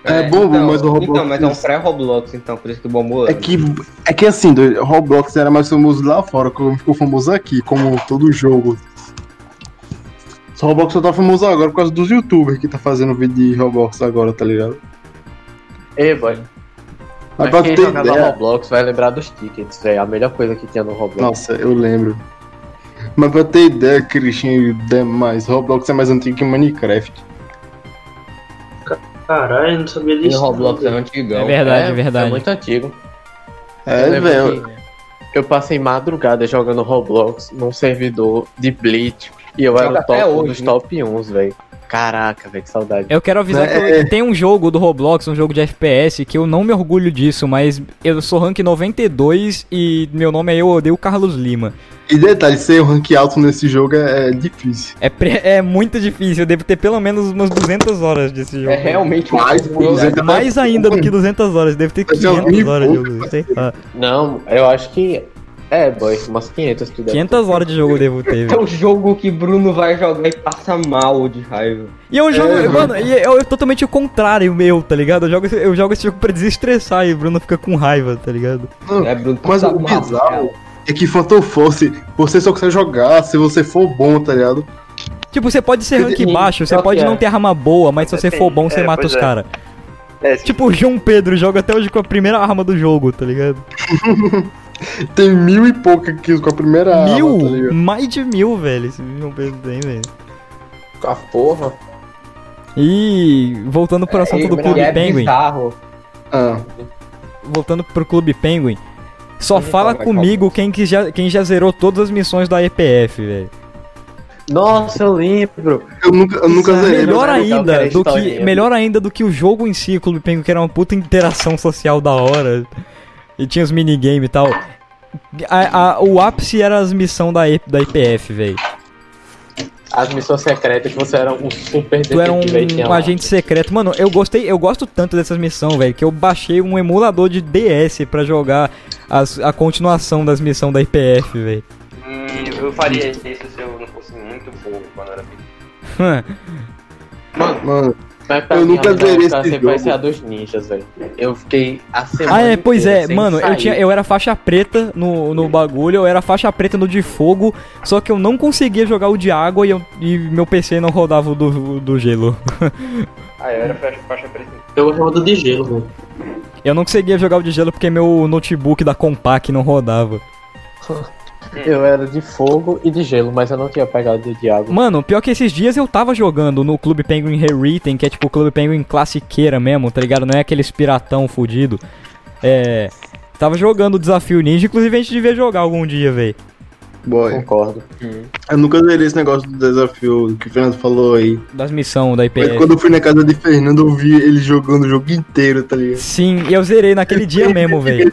É bom, então, mas o Roblox- Então, mas é um pré-Roblox, então, por isso que bombou. É que, é que assim, do- Roblox era mais famoso lá fora, como ficou famoso aqui, como todo jogo. Só Roblox só tá famoso agora por causa dos youtubers que tá fazendo vídeo de Roblox agora, tá ligado? Ei, boy. Mas Mas pra quem ideia, Roblox vai lembrar dos tickets, velho. A melhor coisa que tinha no Roblox. nossa, eu lembro. Mas pra ter ideia, Christian e demais, Roblox é mais antigo que Minecraft. Caralho, eu não sabia E disso. o Roblox é antigão. É verdade, é verdade. É muito antigo. Eu É, lembro velho. que Eu passei madrugada jogando Roblox num servidor de Bleach. E eu era Joga o top, um hoje, dos né? top 1, velho. Caraca, velho, que saudade. Eu quero avisar que, eu- É. que tem um jogo do Roblox, um jogo de FPS, que eu não me orgulho disso, mas eu sou rank 92 e meu nome é Eu Odeio Carlos Lima. E detalhe, ser um rank alto nesse jogo é, é difícil. É, pre- *laughs* é muito difícil, eu devo ter pelo menos umas 200 horas desse jogo. É realmente Mais, jogo pô, 200 Mais ainda do que 200 horas, deve ter Vai ser uns 500 mil e horas de jogo, sei lá. Não, eu acho que. É, boy, umas 500 tu deve 500 horas de jogo eu devo ter. É velho. um jogo que Bruno vai jogar e passa mal de raiva. E é um jogo, É, mano, e é, é totalmente o contrário meu, tá ligado? Eu jogo, esse- eu jogo esse jogo pra desestressar e o Bruno fica com raiva, tá ligado? É, Bruno Mas passa o mal, bizarro cara. é que Phantom Force, você só consegue jogar se você for bom, tá ligado? Tipo, você pode ser rank baixo, você que pode é. não ter arma boa, mas se você for bom, você É, mata os é. caras. É, Tipo, o João Pedro joga até hoje com a primeira arma do jogo, tá ligado? *laughs* Tem mil e pouca kills com a primeira arma, tá mil? Mais de mil, velho, esse João Pedro tem, velho. A porra. E voltando pro assunto do E Clube é Penguin. bizarro. Ah, Voltando pro Clube Penguin. Só Ele fala vai comigo quem, que já, quem já zerou todas as missões da EPF, velho. Nossa, eu lembro. eu nunca, eu nunca é zerei. Melhor é ainda, do que, melhor ainda do que o jogo em si, o Clube Penguin, que era uma puta interação *laughs* social da hora. E tinha os minigame e tal. A- a- o ápice era as missões da, da IPF, velho. As missões secretas que você era um super Tu era um, detetive um agente secreto. Mano, eu gostei, eu gosto tanto dessas missões, velho, que eu baixei um emulador de DS pra jogar as- a continuação das missões da IPF, velho. Hum, eu faria isso se eu não fosse muito burro quando era pequeno. Mano, pra Eu nunca zerei esse sempre vai jogo. ser a dos ninjas, velho. Eu fiquei a semana Ah, é, pois é, mano, eu, tinha, eu era faixa preta no, no bagulho, eu era faixa preta no de fogo, só que eu não conseguia jogar o de água e, eu- e meu PC não rodava o do, do gelo. *laughs* Ah, eu era faixa, faixa preta. Eu gostava do de gelo, velho. Eu não conseguia jogar o de gelo porque meu notebook da Compaq não rodava. *laughs* *laughs* Eu era de fogo e de gelo, mas eu não tinha pegado de água. Mano, pior que esses dias eu tava jogando no Clube Penguin Rewritten, que é tipo o Clube Penguin classiqueira mesmo, tá ligado? Não é aqueles piratão fudido. É. Tava jogando o Desafio Ninja, inclusive a gente devia jogar algum dia, véi. Boy, Concordo. eu nunca zerei esse negócio do desafio que o Fernando falou aí. Das missões da Mas IPF. quando eu fui na casa de Fernando, eu vi ele jogando o jogo inteiro, tá ligado? Sim, e eu zerei naquele dia mesmo, véi.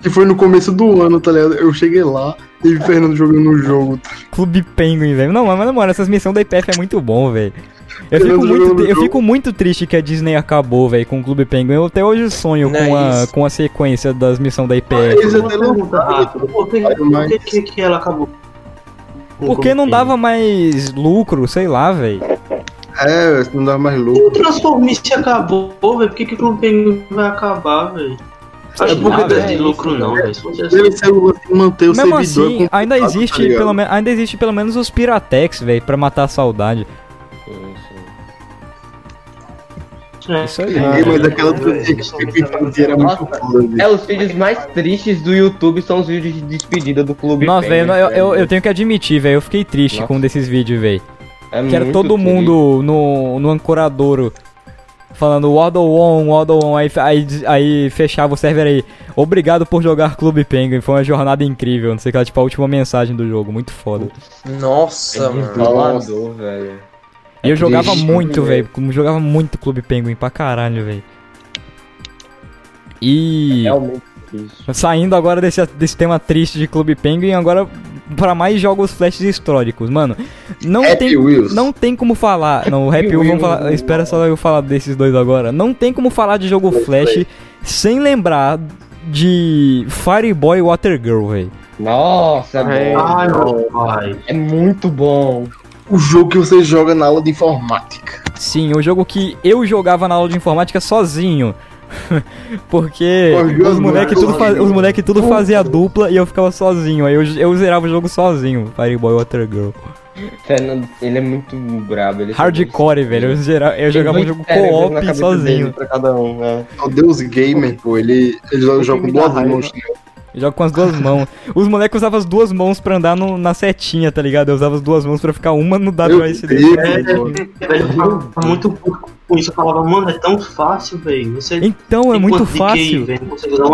Que foi no começo do ano, tá ligado? Eu cheguei lá e vi Fernando jogando o jogo. Tá? Clube Penguin, velho. Não, mas na moral, essas missões da IPF é muito bom, velho. Eu fico, muito, no eu fico muito triste que a Disney acabou, velho, com o Clube Penguin. Eu até hoje sonho Não com, é a, com a sequência das missões da IPF. Eles Uma até rápida. Por que, mas- por que, que, que ela acabou? o Porque não dava mais lucro, sei lá, velho. É, não dava mais O louco. Transformice acabou, velho. Por que, que o Clube Penguin vai acabar, velho? Acho que porque nada é lucro não, velho. Deve ser manter o Mesmo servidor. assim, ainda computado, existe, tá pelo menos, ainda existe pelo menos os Piratex, velho, pra matar a saudade. É. Isso aí. É, mas aquela que muito foda. É, os vídeos mais tristes do YouTube são os vídeos de despedida do clube. Nossa, velho, eu, eu, eu tenho que admitir, velho, eu fiquei triste Nossa. com um desses vídeos, velho. É Que era todo triste. mundo no, no ancoradouro falando Waddle On, Waddle On, aí, aí, aí fechava o server aí. Obrigado por jogar Clube Penguin, foi uma jornada incrível. Não sei o que lá, tipo a última mensagem do jogo, muito foda. Nossa, É mano. velho. E eu jogava triste, muito, né? velho, como jogava muito Clube Penguin pra caralho, velho. E Realmente triste. saindo agora desse, desse tema triste de Clube Penguin, agora pra mais jogos flash históricos, mano. Não Happy tem Wheels. Não tem como falar. Não, o Happy Wheels, vamos falar. Espera só eu falar desses dois agora. Não tem como falar de jogo Flash sem lembrar de Fireboy Water Girl, velho. Nossa, é. Ai, meu. É muito bom. O jogo que você joga na aula de informática. Sim, o jogo que eu jogava na aula de informática sozinho. *laughs* Porque os jogo moleque sozinho. tudo, faz, os moleque tudo fazia dupla e eu ficava sozinho. Aí eu, eu zerava o jogo sozinho, Fireboy Water Girl. Fernando, ele é muito brabo. Ele Hardcore, velho. Eu, zera, eu jogava um jogo co-op sozinho. Pra cada um, é. O Deus Gamer, pô, ele, ele joga, com duas mãos. né? Eu jogo com as duas mãos. Os moleques usavam as duas mãos pra andar no- na setinha, tá ligado? Eu usava as duas mãos pra ficar uma no WSD. É, eu ficava muito puto com isso. Eu falava, mano, é tão fácil, velho. Então, é muito fácil.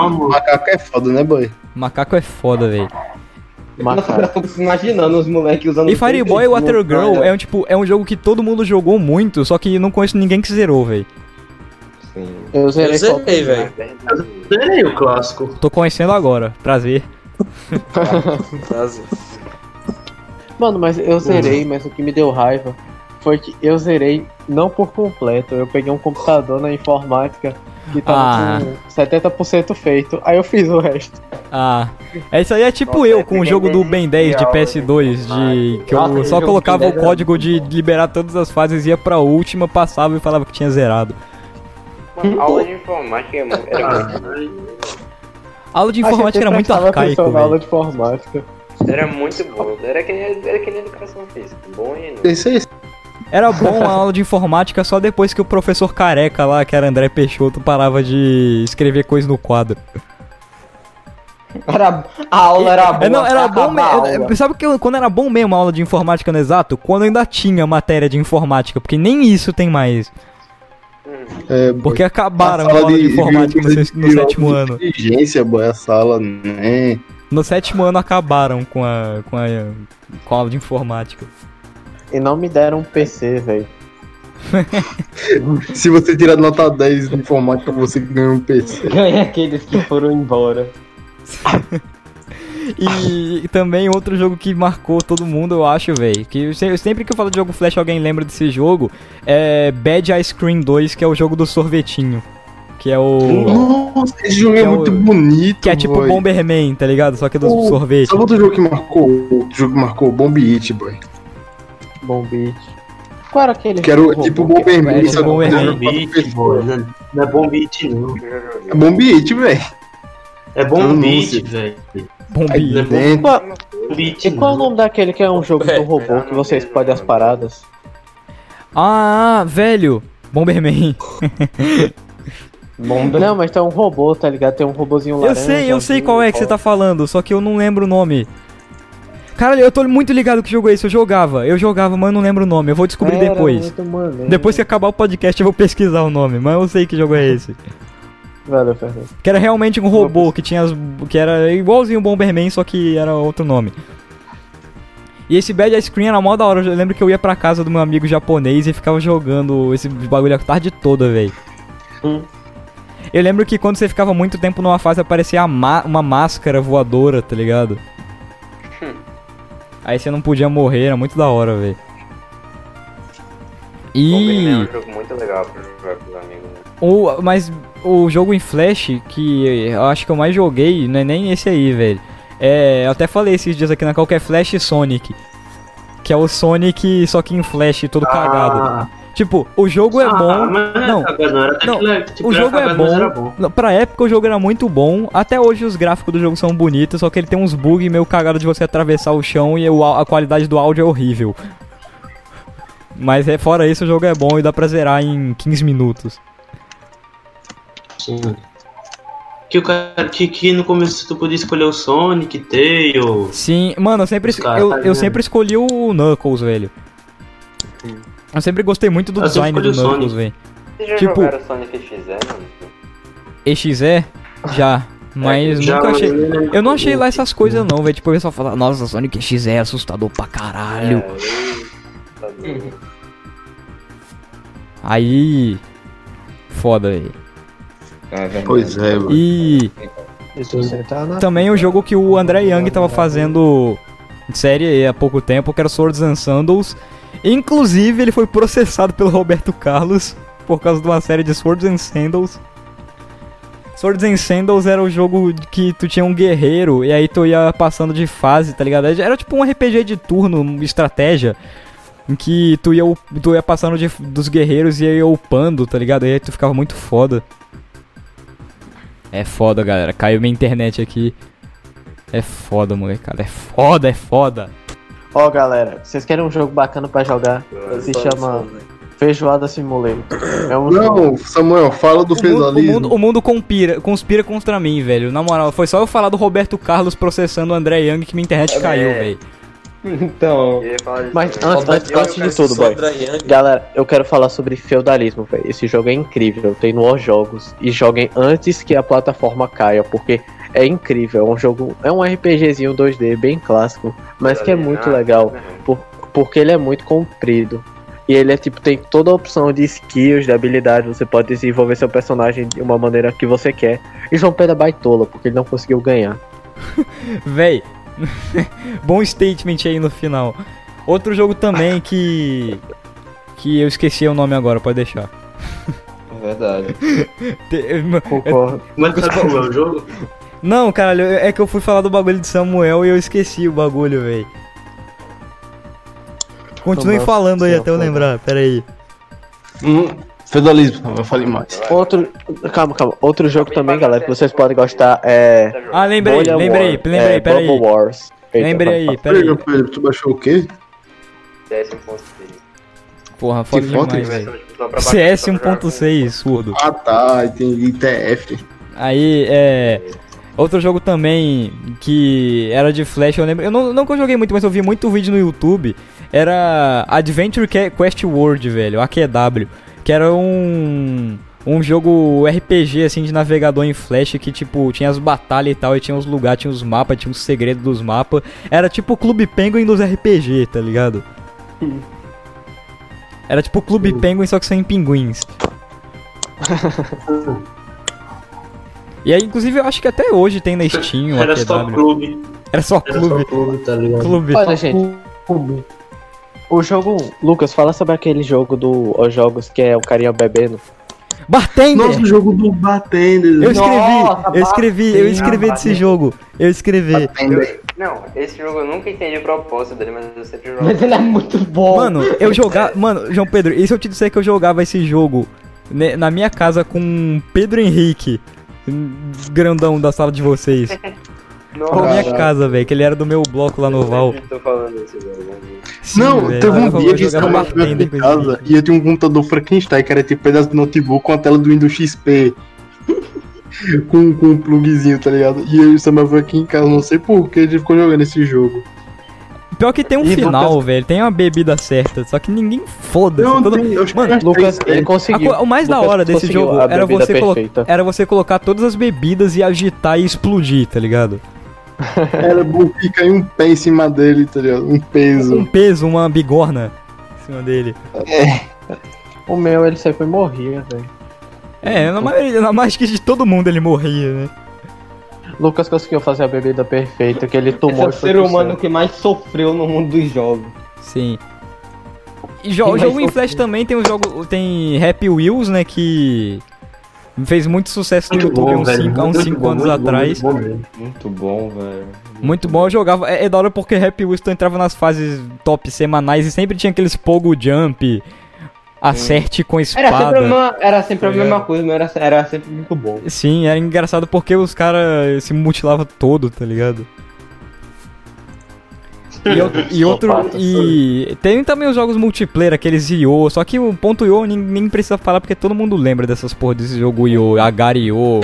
mão. Macaco é foda, né, boy? Macaco é foda, velho. Nossa, eu tô imaginando os moleques usando. E Fireboy tudo Water Girl é um tipo, é um jogo que todo mundo jogou muito, só que não conheço ninguém que zerou, velho. Sim. Eu zerei, Eu zerei, velho. Zerei o clássico. Tô conhecendo agora, prazer. *laughs* Mano, mas eu zerei, mas o que me deu raiva foi que eu zerei não por completo. Eu peguei um computador na informática que tava Ah. com 70% feito. Aí eu fiz o resto. Ah, é isso aí é tipo Nossa, eu com o jogo do Ben 10 de legal, PS2, de que eu só colocava o Ben 10 código de liberar todas as fases, ia pra última, passava e falava que tinha zerado. Mano, aula de informática é mu- era muito, A aula de informática era muito arcaico, na aula velho. de informática. era muito bom. Era que, era que nem educação física. Bom e não. É esse. Era bom a aula de informática só depois que o professor careca lá, que era André Peixoto, parava de escrever coisa no quadro. Era, a aula era boa. É, não, era bom mesmo. aula. Sabe que eu- quando era bom mesmo a aula de informática no exato? Quando ainda tinha matéria de informática, porque nem isso tem mais. É. Porque acabaram a sala aula de de- informática no, de- no sétimo ano. Inteligência, boy, a sala, né? No sétimo ano acabaram com a, com a, com a aula de informática. E não me deram um PC, velho. *laughs* Se você tirar nota 10 de informática, você ganha um PC. Ganha aqueles que foram embora. *laughs* E, e também outro jogo que marcou todo mundo, eu acho, velho. Que sempre que eu falo de jogo Flash, alguém lembra desse jogo. É Bad Ice Cream 2, que é o jogo do sorvetinho. Que é o. Nossa, esse jogo é, é o- muito bonito. Que é tipo boy. Bomberman, tá ligado? Só que é do O- sorvete. Sabe outro jogo que marcou? Outro jogo que marcou Bomb It, boy. Bom beat. Qual era aquele Que era o- tipo o Bomberman, É, o Bomberman. Né? Não é bom beat, não. É bom beat, velho. É bom Anúncio. beat, velho. Bom Aí bi. dentro. Qual- E qual é o nome daquele que é um jogo do robô que você explode as paradas? Ah, velho. Bomberman. Bomba. Não, mas tem um robô, tá ligado? Tem um robôzinho Eu laranja. sei, eu sei qual é que você tá falando, só que eu não lembro o nome. Cara, eu tô muito ligado que jogo é esse, eu jogava. Eu jogava, mas eu não lembro o nome. Eu vou descobrir Era depois. Depois que acabar o podcast eu vou pesquisar o nome, mas eu sei que jogo é esse. Valeu, Fernando. Que era realmente um robô que tinha as. que era igualzinho o Bomberman, só que era outro nome. E esse Bad Ice Cream era mó da hora. Eu lembro que eu ia pra casa do meu amigo japonês e ficava jogando esse bagulho a tarde toda, velho. Hum. Eu lembro que quando você ficava muito tempo numa fase aparecia uma máscara voadora, tá ligado? Aí você não podia morrer, era muito da hora, velho. Bomberman é E. um jogo muito legal pra jogar com os amigos. né? O, mas o jogo em Flash que eu acho que eu mais joguei não é nem esse aí, velho. É, eu até falei esses dias aqui na qual que é Flash Sonic. Que é o Sonic só que em Flash, todo cagado. Ah, Tipo, o jogo é bom. não, Não, cagado, não. Tipo, O jogo é cagado, bom. Não, Pra época o jogo era muito bom. Até hoje os gráficos do jogo são bonitos, só que ele tem uns bugs meio cagado de você atravessar o chão e a qualidade do áudio é horrível. Mas é, fora isso o jogo é bom e dá pra zerar em 15 minutos. Sim. Que, o cara, que, que no começo tu podia escolher o Sonic, Tails. Sim, mano, eu sempre, eu, tá eu sempre escolhi o Knuckles, velho. Eu sempre gostei muito do Eu design do Knuckles, velho. Vocês já Tipo- jogaram Sonic XZ, mano? EXE, já. Mas Já nunca achei. Eu não achei lá essas coisas, não, velho. Tipo, o pessoal fala, nossa, Sonic XE é assustador pra caralho. É, eu-. Aí. Foda, velho. É. Pois é, mano. E tá na. também o jogo que o André Young tava fazendo série há pouco tempo, que era Swords and Sandals. Inclusive, ele foi processado pelo Roberto Carlos por causa de uma série de Swords and Sandals. Swords and Sandals era o jogo que tu tinha um guerreiro e aí tu ia passando de fase, tá ligado? Era tipo um RPG de turno, estratégia, em que tu ia, tu ia passando de- dos guerreiros e ia upando, tá ligado? E aí tu ficava muito foda. É foda, galera. Caiu minha internet aqui. É foda, molecada. É foda, é foda. Ó, galera, vocês querem um jogo bacana pra jogar? Se chama Feijoada Simulator. É um jogo. Não, Samuel, fala do O mundo, o feudalismo. mundo, o mundo conspira, conspira contra mim, velho. Na moral, foi só eu falar do Roberto Carlos processando o André Young que minha internet caiu, velho. Então, Mas antes, antes, antes de tudo, boy. Galera, eu quero falar sobre feudalismo, velho. Esse jogo é incrível, tem no jogos e joguem antes que a plataforma caia, porque é incrível. É um jogo, é um RPGzinho 2D bem clássico, mas que é muito legal, por- porque ele é muito comprido. E ele é tipo, tem toda a opção de skills, de habilidade, você pode desenvolver seu personagem de uma maneira que você quer. E João Pedro é baitola, porque ele não conseguiu ganhar. *laughs* Véi. *laughs* Bom statement aí no final. Outro jogo também que. Que eu esqueci o nome agora, pode deixar. é verdade. *laughs* Concordo. Mas sabe qual é o jogo? Não, caralho, é que eu fui falar do bagulho de Samuel e eu esqueci o bagulho, véi. Continue falando aí até eu lembrar, peraí. Hum, feudalismo, eu falei mais. Outro. Calma, calma. Outro jogo também, galera, que vocês podem gostar é. Ah, lembrei, Bolha lembrei, War, lembrei, é, peraí. Bubble Wars. Eita, Lembrei aí, peraí. Peraí, Pedro, tu baixou o quê? CS 1.6. Porra, foda Que foto, demais, velho? CS só pra jogar com- 1.6, surdo. Ah tá, entendi, TF. Aí, é. Outro jogo também que era de Flash, eu lembro. Eu não, não que eu joguei muito, mas eu vi muito vídeo no YouTube. Era Adventure Que- Quest World, velho, AQW. Que era um. Um jogo RPG, assim, de navegador em Flash que, tipo, tinha as batalhas e tal, e tinha os lugares, tinha os mapas, tinha os segredos dos mapas. Era tipo o Clube Penguin dos RPG, tá ligado? *laughs* Era tipo o Clube Penguin, só que sem pinguins. *laughs* E aí, inclusive, eu acho que até hoje tem na Steam Era só clube. Era só Era clube. só clube, tá ligado? Clube. Olha, gente. O jogo. Lucas, fala sobre aquele jogo do Os Jogos que é o carinha bebendo. Bartender! Nossa, o jogo do Batender. eu escrevi, Nossa, eu escrevi, eu escrevi desse Bartender. jogo. Eu escrevi. Não, esse jogo eu nunca entendi a proposta dele, mas eu sempre jogo. Mas ele é muito bom. Mano, eu jogava. Mano, João Pedro, e se eu te disser que eu jogava esse jogo né, na minha casa com Pedro Henrique, grandão da sala de vocês? *laughs* Na minha casa, velho, que ele era do meu bloco lá no Val. Sim, não, teve um dia que esse em esse casa e eu tinha um computador Frankenstein, que era tipo pedaço de notebook com a tela do Windows XP. *laughs* com, com um plugzinho, tá ligado? E eu e o Samuel foi aqui em casa, não sei por que a gente ficou jogando esse jogo. Pior que tem um E final, Lucas- velho, tem uma bebida certa, só que ninguém foda-se. Não, todo- tem, eu acho que Mano, Lucas, ele né? conseguiu. Co- o mais da Lucas hora desse jogo era você, colo- era você colocar todas as bebidas e agitar e explodir, tá ligado? Era bom que cair um pé em cima dele, tá ligado? Um Um peso. peso, uma bigorna em cima dele. O meu, ele sempre morria, velho. É, na maioria, na mais que de todo mundo ele morria, né? Lucas conseguiu fazer a bebida perfeita, que ele Esse tomou é o ser humano céu. que mais sofreu no mundo dos jogos. Sim. E jo jogo em? Flash também tem um jogo. Tem Happy Wheels, né? Que fez muito sucesso no YouTube bom, uns velho. 5 há uns Muito cinco bom, anos muito atrás. muito bom. Muito bom, velho. Muito bom, eu jogava. É, é da hora porque Happy Wheels tu entrava nas fases top semanais e sempre tinha aqueles Pogo Jump, acerte com Era sempre a espada. mesma, era sempre a Tá mesma coisa, mas era, era sempre muito bom. Sim, era engraçado porque os caras se mutilavam todo, tá ligado? E, outro- e outro. E tem também os jogos multiplayer, aqueles Io, só que o ponto Io nem, nem precisa falar porque todo mundo lembra dessas porra desse jogo Io, Agario,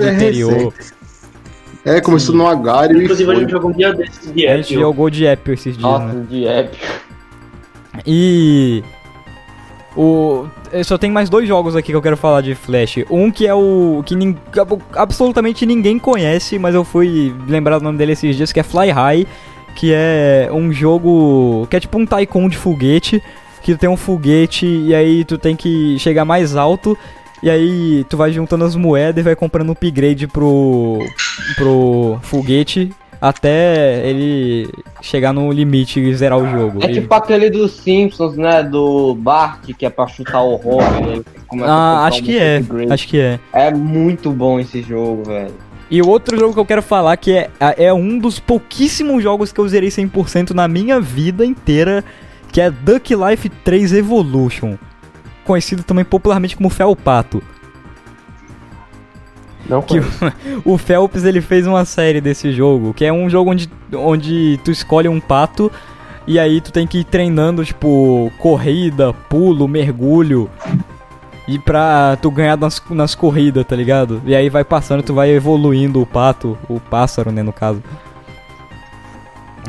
é interior. É, começou no Agário e Inclusive, a foi. gente jogou um dia desses de A gente Apple. jogou de Apple esses dias, Nossa, né? de épico. E. O. eu Só tem mais dois jogos aqui que eu quero falar de Flash. Um que é o. que nin- absolutamente ninguém conhece, mas eu fui lembrar o nome dele esses dias, que é Fly High. Que é um jogo. que é tipo um Tycoon de foguete. Que tu tem um foguete e aí tu tem que chegar mais alto. E aí tu vai juntando as moedas e vai comprando upgrade pro. pro foguete. Até ele chegar no limite e zerar o jogo. É E- tipo aquele dos Simpsons, né? Do Bart, que é pra chutar o começa a Ah, acho que é. upgrade. Acho que é. É muito bom esse jogo, velho. E o outro jogo que eu quero falar que é, é um dos pouquíssimos jogos que eu zerei 100% na minha vida inteira, que é Duck Life 3 Evolution, conhecido também popularmente como Felpato. Não Que *laughs* o Phelps ele fez uma série desse jogo, que é um jogo onde, onde tu escolhe um pato e aí tu tem que ir treinando, tipo, corrida, pulo, mergulho. E pra tu ganhar nas, nas corridas, tá ligado? E aí vai passando, tu vai evoluindo o pato, o pássaro, né, no caso.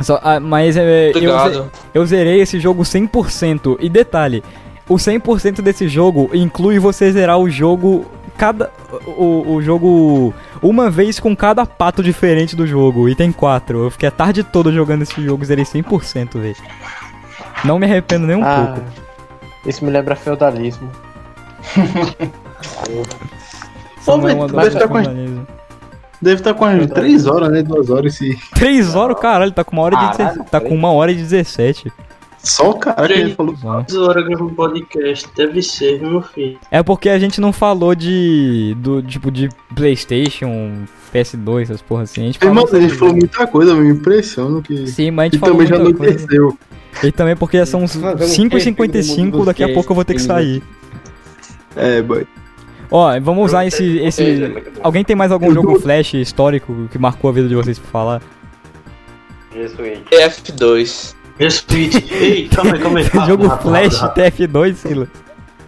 Só, ah, mas é, eu, eu zerei esse jogo 100%. E detalhe, o 100% desse jogo inclui você zerar o jogo cada o, o jogo uma vez com cada pato diferente do jogo. E tem quatro. Eu fiquei a tarde toda jogando esse jogo, zerei 100%, velho. Não me arrependo nem um Ah, pouco. Isso me lembra feudalismo. *laughs* É velho, deve estar de com. Deve estar com umas 3 horas, né? 2 horas esse. *laughs* Três horas, caralho, tá com uma hora de Caralho, 17, tá com uma hora e 17. Só o cara que ele falou. Só. Quantas horas gravando um podcast? Deve ser, meu filho. É porque a gente não falou de. do tipo de Playstation, PS2, essas porra assim. A gente falou, Irmão, a gente falou muita coisa, me impressiona que. Sim, mas a gente E falou também já muita coisa. anoiteceu. E também porque são uns Fazendo 5h55, daqui a pouco eu vou ter que sair. É, boy. Ó, vamos usar esse. esse... Alguém tem mais algum jogo flash histórico que marcou a vida de vocês pra falar? G-Switch. F2. Respeite. Ei, calma aí, calma aí. *laughs* jogo calma, flash calma. TF2, Sila.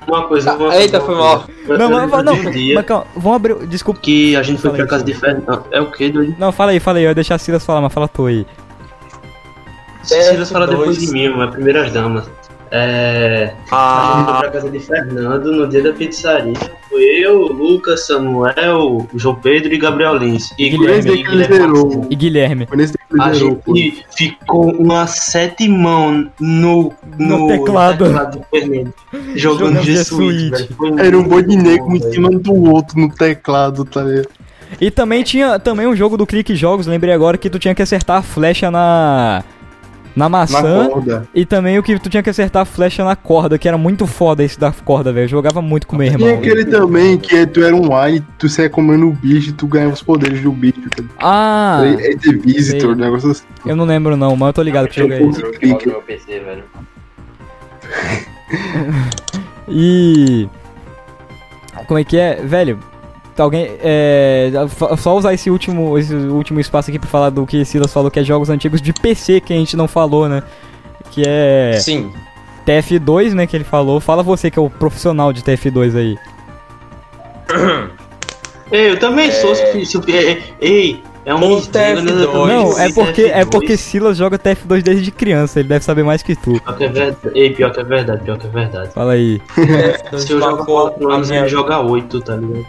Uma coisa, uma Eita, coisa, foi mal. Não, Eu mas, não, mas calma, vamos abrir. Desculpa. Que a gente foi pra casa de Sila. Fernando. É o que, doido? Não, fala aí, fala aí, eu ia deixar a Silas falar, mas fala tu aí. Silas fala depois F2. de mim, mas primeiras damas. É. A gente foi Ah, pra casa de Fernando no dia da pizzaria. Foi eu, Lucas, Samuel, João Pedro e Gabriel Lins. E Guilherme. E Guilherme. Foi nesse dia que A gente ficou uma sete mãos no, No teclado. do Fernando. Jogando Jogando G G Suite. Suite. velho. Foi Era um boi de negro em cima do outro no teclado, tá ligado? E também tinha também um jogo do Clique Jogos, lembrei agora que tu tinha que acertar a flecha na Na maçã. Na. E também o que tu tinha que acertar a flecha na corda, que era muito foda esse da corda, velho. Eu jogava muito com meu irmão. Tem aquele também que tu era um ai, tu saia comendo o bicho e tu ganhava os poderes do bicho. Tá? Ah! É The Visitor, sei. um negócio assim. Eu não lembro não, mas eu tô ligado que jogo é esse. meu PC, velho. *laughs* E. Como é que é? Velho, alguém. É. Só usar esse último, esse último espaço aqui pra falar do que Silas falou, que é jogos antigos de PC que a gente não falou, né? Que é. Sim. TF2, né? Que ele falou. Fala você que é o profissional de TF2 aí. *coughs* Eu também sou. Se, se, ei, ei, é um O mistério, né? TF2. Eu também Não, sou é porque, é TF2. porque Silas joga TF2 desde criança, ele deve saber mais que tu. Pior que é verdade. Ei, pior que é verdade, pior que é verdade. Fala aí. Se eu jogo marcou 4 a anos, ele joga 8, tá ligado?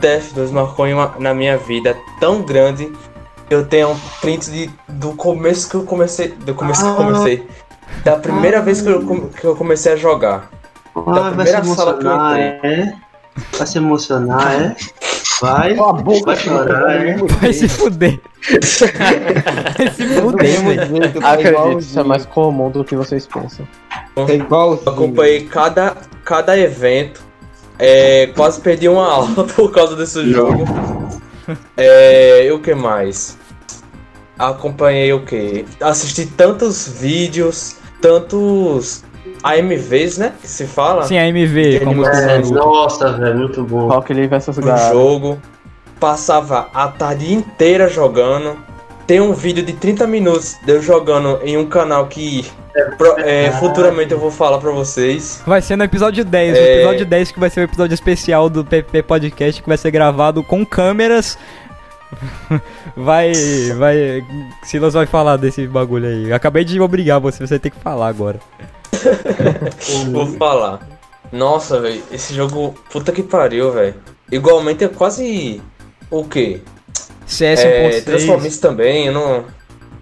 TF2 marcou em uma- na minha vida tão grande que eu tenho um print de, do começo que eu comecei. Do começo que eu comecei. Da primeira vez que eu, come- que eu comecei a jogar. Ah, vai se primeira sala que eu emocionar, é? Vai se emocionar, é? Vai, a boca, vai chorar, é? Vai se fuder. Vai se fuder, velho. Acredito, isso é mais comum do que vocês pensam. É igual. Eu acompanhei cada, cada evento. É, quase perdi uma aula *laughs* por causa desse jogo. É, e o que mais? Acompanhei o que? Assisti tantos vídeos, tantos AMVs, né? Que se fala. Sim, a MV, como É, nossa, velho, muito bom. Rock Lee vs do Gato. jogo. Passava a tarde inteira jogando. Tem um vídeo de 30 minutos de eu jogando em um canal que pro- é, futuramente eu vou falar pra vocês. Vai ser no episódio 10, o É. episódio 10 que vai ser o episódio especial do PP Podcast que vai ser gravado com câmeras. *laughs* Vai, vai, Silas vai falar desse bagulho aí. Acabei de obrigar você, você tem que falar agora. *laughs* Vou falar. Nossa, velho, esse jogo, puta que pariu, velho. Igualmente é quase o quê? CS É, 1.6. Transformice também, eu não.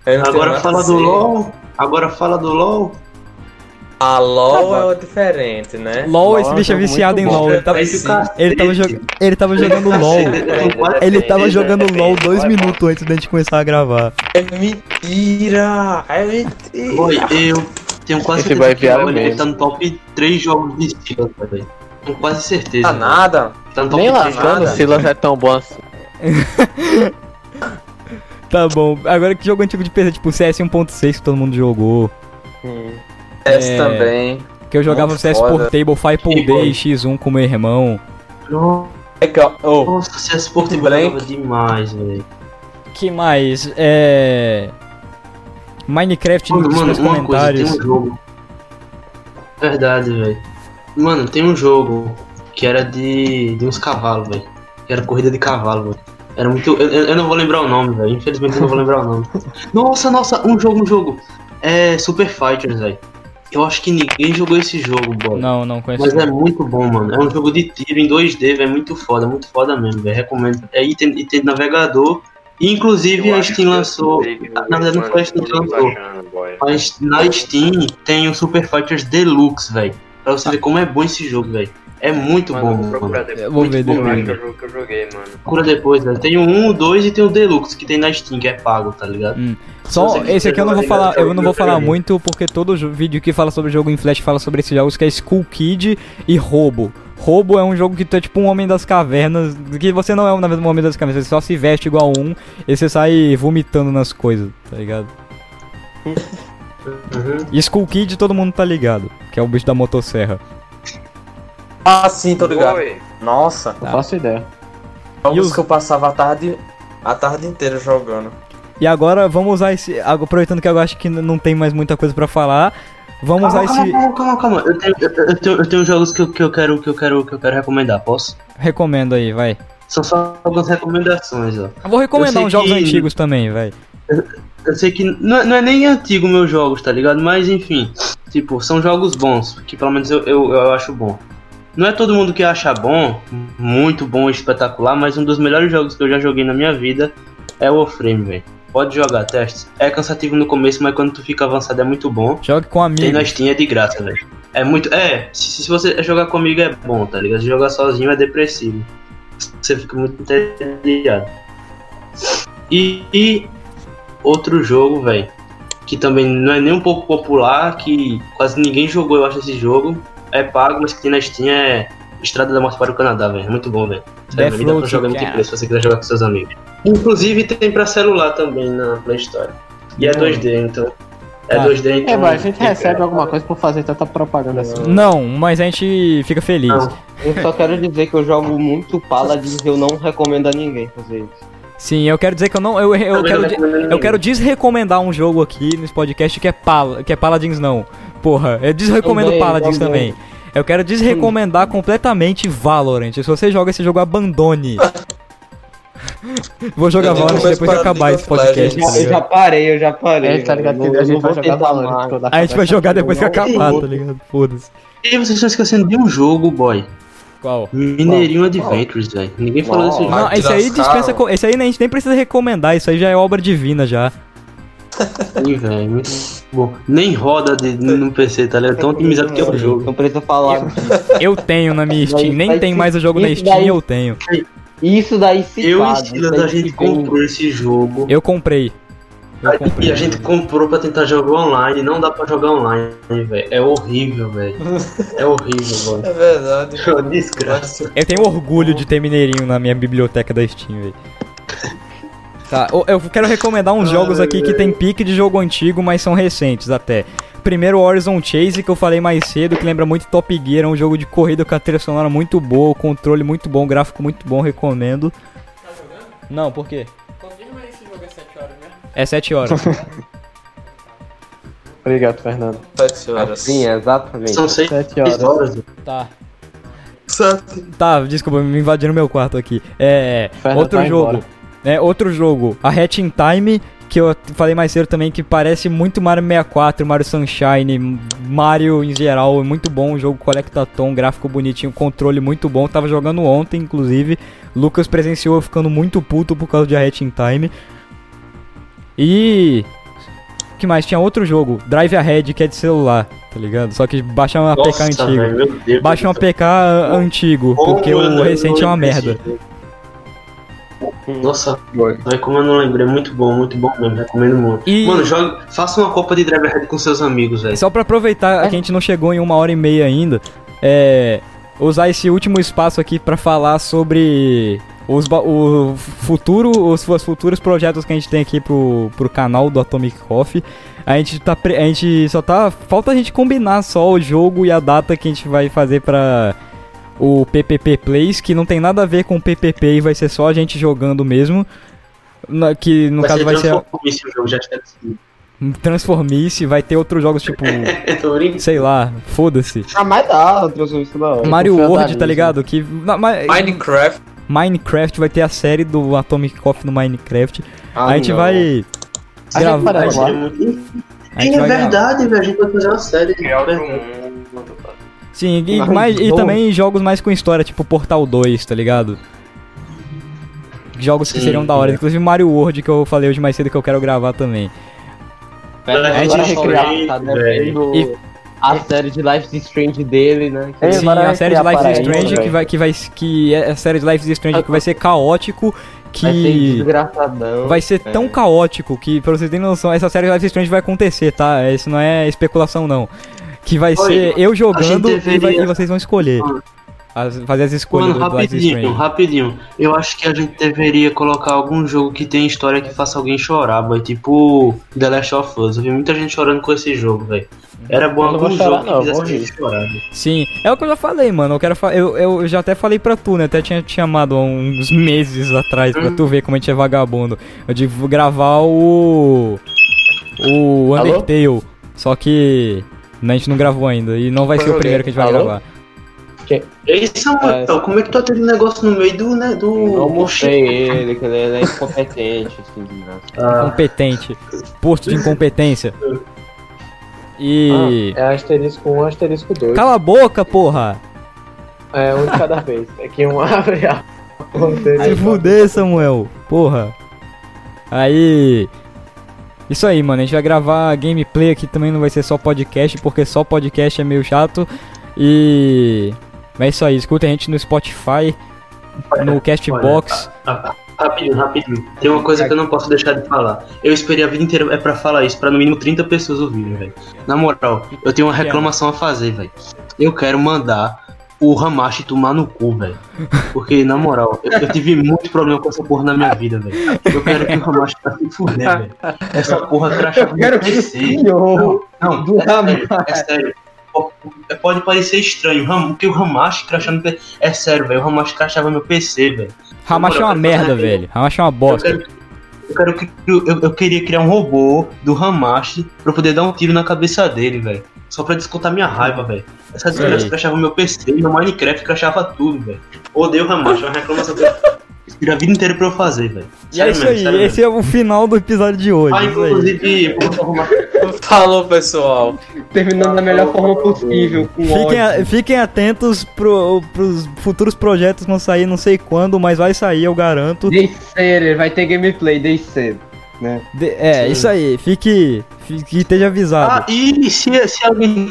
eu não Agora fala do. LOL. Agora fala do LOL. A LOL é diferente, né? LOL, esse LOL é um bicho é viciado em. LOL. Ele tava, Esse ele tava, jo- ele tava jogando LOL. Ele tava jogando LOL dois minutos antes da gente começar a gravar. É mentira! É mentira! Oi, eu tenho quase Esse certeza vai que LOL, ele tá no top 3 jogos de estilo, velho. Tenho quase certeza. Tá velho. nada! Tá no top Nem 3 lascando, o jogos. Silas é tão bom assim. *laughs* Tá bom. Agora que jogo antigo de PC, tipo CS 1.6 que todo mundo jogou. Esse É. também. Que eu jogava Muito CS foda. Portable, Five Day X1 com meu irmão. É que, ó, ô, Nossa, CS Porto Blank. jogava demais, velho. Que mais? É. Minecraft Mano, nos mano, meus uma coisa, comentários. tem um jogo. Verdade, velho. Mano, tem um jogo que era de, de uns cavalos, velho. Que era corrida de cavalo, velho. Era muito. Eu, eu não vou lembrar o nome, velho. Infelizmente eu não vou lembrar o nome. *laughs* Nossa, nossa, um jogo, um jogo. É Super Fighters, velho. Eu acho que ninguém jogou esse jogo, boy. Não, não conheço. Mas é muito bom, mano. É um jogo de tiro em 2D, velho. É muito foda, muito foda mesmo, velho. Recomendo. É item, item de navegador. E, inclusive Eu a Steam lançou. Na verdade, não foi a Steam que lançou. Mas na Steam tem o Super Fighters Deluxe, velho. Pra você ver como é bom esse jogo, velho. É muito Mano, eu bom, vou procurar depois. Eu vou ver Muito Eu depois. que é o jogo que eu joguei, mano. Procura depois, velho. Tem o 1, o 2 e tem o Deluxe, que tem na Steam, que é pago, tá ligado? Só Se você esse aqui eu não vou falar, eu não vou falar muito porque todo vídeo que fala sobre jogo em flash fala sobre esses jogos que é Skull Kid e Robo. Robo é um jogo que tu é tipo um homem das cavernas, que você não é um na mesma homem das cavernas, você só se veste igual um e você sai vomitando nas coisas, tá ligado? *laughs* Uhum. E Skull Kid todo mundo tá ligado, que é o bicho da motosserra. Ah, sim, tô ligado. Oi. Nossa, Não faço ideia. jogos E os- que eu passava a tarde, a tarde inteira jogando. E agora vamos usar esse, aproveitando que eu acho que não tem mais muita coisa pra falar, vamos usar Calma, esse calma, calma, calma. Eu tenho, eu, eu tenho, eu tenho jogos que eu, que eu quero, que eu quero, que eu quero recomendar, posso? recomendo aí, vai. São só algumas recomendações, ó. Eu vou recomendar uns jogos que- antigos também, vai. Eu sei que não é, não é nem antigo meus jogos, tá ligado? Mas enfim, tipo, são jogos bons, que pelo menos eu, eu, eu acho bom. Não é todo mundo que acha bom, muito bom, espetacular, mas um dos melhores jogos que eu já joguei na minha vida é o Warframe, velho. Pode jogar, teste. É cansativo no começo, mas quando tu fica avançado é muito bom. Jogue com Tem amigos. na Steam é de graça, velho. É muito. É, se, se você jogar comigo é bom, tá ligado? Se jogar sozinho é depressivo. Você fica muito entediado. E, e outro jogo, velho, que também não é nem um pouco popular, que quase ninguém jogou, eu acho, esse jogo. É pago, mas que tem na Steam é Estrada da Morte para o Canadá, velho. É muito bom, velho. Sério, dá pra jogar muito preço se você quiser jogar com seus amigos. Inclusive tem pra celular também na Play Store. E é 2D, então. É Ah. 2D, então. É, mas a gente recebe alguma coisa por fazer tanta propaganda assim. Não, mas a gente fica feliz. Não. Eu só quero dizer que eu jogo muito Paladins e eu não recomendo a ninguém fazer isso. Sim, eu quero dizer que eu não. Eu, eu, Também quero, eu quero desrecomendar um jogo aqui nesse podcast que é, Pal que é Paladins, não. Porra, eu desrecomendo Também, Paladins também. também. Eu quero desrecomendar completamente Valorant. Se você joga esse jogo, abandone. Vou jogar Eu Valorant depois que para acabar esse podcast. Legends. tá Eu já parei, eu já parei. É, tá ligado Eu a gente não vai jogar Valorant A gente vai jogar depois que Não, acabar, tá ligado? Foda-se. E vocês estão esquecendo de um jogo, boy. Qual? Mineirinho Adventures, velho. Ninguém falou Uau. desse jogo. Não, esse aí dispensa. Esse aí a gente nem precisa recomendar, isso aí já é obra divina já. Sim, velho. Muito bom. Nem roda de, no PC, tá ligado? Tão otimizado que é o jogo. Não precisa falar. Eu tenho na minha Steam, nem tem mais o jogo na Steam, daí- eu tenho. Isso daí se Eu e faz, Silas, a gente comprou esse jogo. Eu comprei. Eu E a gente comprou pra tentar jogar online. Não dá pra jogar online, velho. É horrível, velho. É horrível, mano. É verdade. É uma desgraça. Eu tenho orgulho de ter Mineirinho na minha biblioteca da Steam, velho. Tá, eu- quero recomendar uns jogos aqui que tem pique de jogo antigo, mas são recentes até. Primeiro Horizon Chase, que eu falei mais cedo, que lembra muito Top Gear, é um jogo de corrida com a trilha sonora muito boa, controle muito bom, gráfico muito bom, recomendo. Não, por quê? É 7 horas. *laughs* Obrigado, Fernando. Sete horas. Sim, exatamente. São seis Sete horas. horas. tá. Sete. Tá, desculpa, me invadiram meu quarto aqui. É. Fernando outro vai jogo. embora. É, outro jogo. A Hatch in Time, que eu falei mais cedo também, que parece muito Mario 64, Mario Sunshine, Mario em geral. é Muito bom, um jogo Collectathon, gráfico bonitinho, controle muito bom. Tava jogando ontem, inclusive. Lucas presenciou eu ficando muito puto por causa de A Hatch in Time. E. O que mais? Tinha outro jogo, Drive Ahead, que é de celular, tá ligado? Só que baixa um APK antigo. Baixa um APK antigo, porque o recente é uma merda. Nossa, velho, como eu não lembrei, muito bom, muito bom mesmo, recomendo muito. E- Mano, joga, faça uma copa de Driver Head com seus amigos, velho. Só pra aproveitar que a gente não chegou em uma hora e meia ainda, é. Usar esse último espaço aqui pra falar sobre os, o futuro, os, os futuros projetos que a gente tem aqui pro, pro canal do Atomic Coffee. A gente, tá, pre- a gente só tá. Falta a gente combinar só o jogo e a data que a gente vai fazer pra o PPP Plays, que não tem nada a ver com o PPP e vai ser só a gente jogando mesmo. Na- que no caso vai ser Transformice o jogo, já tinha decidido. Transformice, vai ter outros jogos tipo. *laughs* Sei lá, foda-se. Ah, mas dá, isso da hora. Mario World, tá ligado? Que na- ma- Minecraft. Minecraft vai ter a série do Atomic Coffee no Minecraft. Ah, a gente não. vai A gente É vai gravar. verdade, velho, a gente pode fazer uma série. Criar outro Verdade. Sim, e, Mas mais, e também jogos mais com história, tipo Portal 2, tá ligado? Jogos que Sim. seriam da hora. Inclusive Mario World, que eu falei hoje mais cedo que eu quero gravar também. Pera, A gente recriar, tá devendo E- a série de Life is Strange dele, né? Ei, Sim, a série de Life is Strange que vai, que vai. Que é a série de Life is Strange que vai ser caótico. Vai ser Que. desgraçadão. Vai ser tão caótico que, pra vocês terem noção, essa série de Life is Strange vai acontecer, tá? Isso não é especulação, não. Que vai Oi, ser eu jogando e, deveria- vai- e vocês vão escolher. As- fazer as escolhas Mano, do rapidinho, rapidinho. Eu acho que a gente deveria colocar algum jogo que tem história que faça alguém chorar, boy. Tipo The Last of Us. Eu vi muita gente chorando com esse jogo, velho. Era bom algum vou chorar, jogo que não, fizesse chorar. Sim, é o que eu já falei, mano. Eu quero eu, eu já até falei pra tu, né? Até tinha te chamado há uns meses atrás pra tu ver como a gente é vagabundo. Eu de gravar o. O Alô? Undertale. Só que. A gente não gravou ainda. E não vai ser o primeiro que a gente vai Alô? gravar. Ei, Samuel, como é que tu tá tendo negócio no meio do, né, do... Eu mostrei ele, que ele é incompetente, assim, desgraçado. Ah, Incompetente. Posto de incompetência. *laughs* E. É asterisco 1, asterisco 2. Cala a boca, porra! É um de cada vez. É que um *laughs* abre a. Se fuder, Samuel. Porra. Aí. Isso aí, mano. A gente vai gravar gameplay aqui também. Não vai ser só podcast, porque só podcast é meio chato. E. É isso aí. Escuta a gente no Spotify, no Castbox. a, rapidinho, rapidinho. Tem uma coisa que eu não posso deixar de falar. Eu esperei a vida inteira é pra falar isso, pra no mínimo 30 pessoas ouvirem, velho. Na moral, eu tenho uma reclamação a fazer, velho. Eu quero mandar o Hamashi tomar no cu, velho. Porque, na moral, eu, eu tive muito problema com essa porra na minha vida, velho. Eu quero que o Hamashi tá se fuder, velho. Essa porra crachava Eu que PC. o senhor Não, do é sério, é sério. Pode parecer estranho, porque o Hamashi crachava no PC. É sério, velho. O Hamashi crachava meu PC, velho. Hamashi é uma eu quero merda, velho. Hamashi é uma Eu bosta. quero, eu, quero que- eu, eu queria criar um robô do Hamashi pra eu poder dar um tiro na cabeça dele, velho. Só pra descontar minha raiva, velho. Essa desgraça crachava meu PC, meu Minecraft crachava tudo, velho. Odeio o Hamashi, é uma reclamação tira a vida inteira pra eu fazer, velho. E é isso aí, esse é o final do episódio de hoje. Ah, inclusive, eu vou arrumar. Falou, pessoal. Terminando da melhor forma possível, com Fiquem, a- fiquem atentos pro, pros futuros projetos que vão sair, não sei quando, mas vai sair, eu garanto. Desde cedo, vai ter gameplay desde cedo. Né? De- é, Sim. isso aí, fique, fique esteja Ah, avisado. e se, se alguém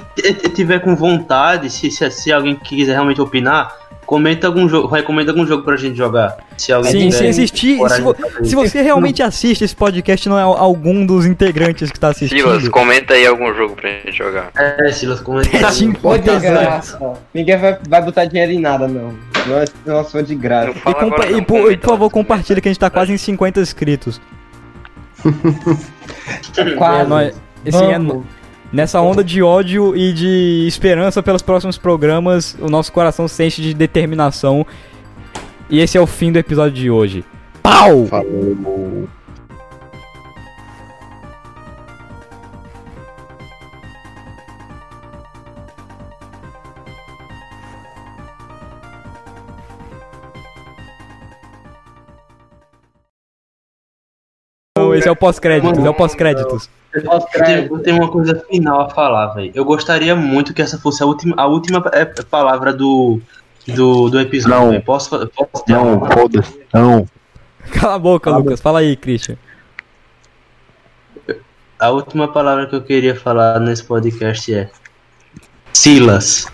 tiver com vontade, se, se, se alguém quiser realmente opinar, comenta algum jogo, recomenda algum jogo pra gente jogar. Se alguém Sim, se existir, se, vo- se você realmente assiste esse podcast, não é algum dos integrantes que tá assistindo. Silas, comenta aí algum jogo pra gente jogar. É, Silas, comenta aí. Sim, Pô, de Fortaleza. graça. Ninguém vai, vai botar dinheiro em nada, não. Nós, nós foi de graça. E, agora e por, e por favor, compartilha que a gente tá quase em 50 inscritos. Quase. *laughs* É, nós- é- Vamos. Nessa onda de ódio e de esperança pelos próximos programas, o nosso coração se enche de determinação. E esse é o fim do episódio de hoje. Pau! Falou. Esse é o pós-créditos, é o pós-créditos. Eu tenho, eu tenho uma coisa final a falar, velho. Eu gostaria muito que essa fosse a última, a última é, palavra do, do, do episódio. Não. Posso, posso ter Não, foda-se. Não. Cala a boca, Lucas. Fala aí, Christian. A última palavra que eu queria falar nesse podcast é Silas.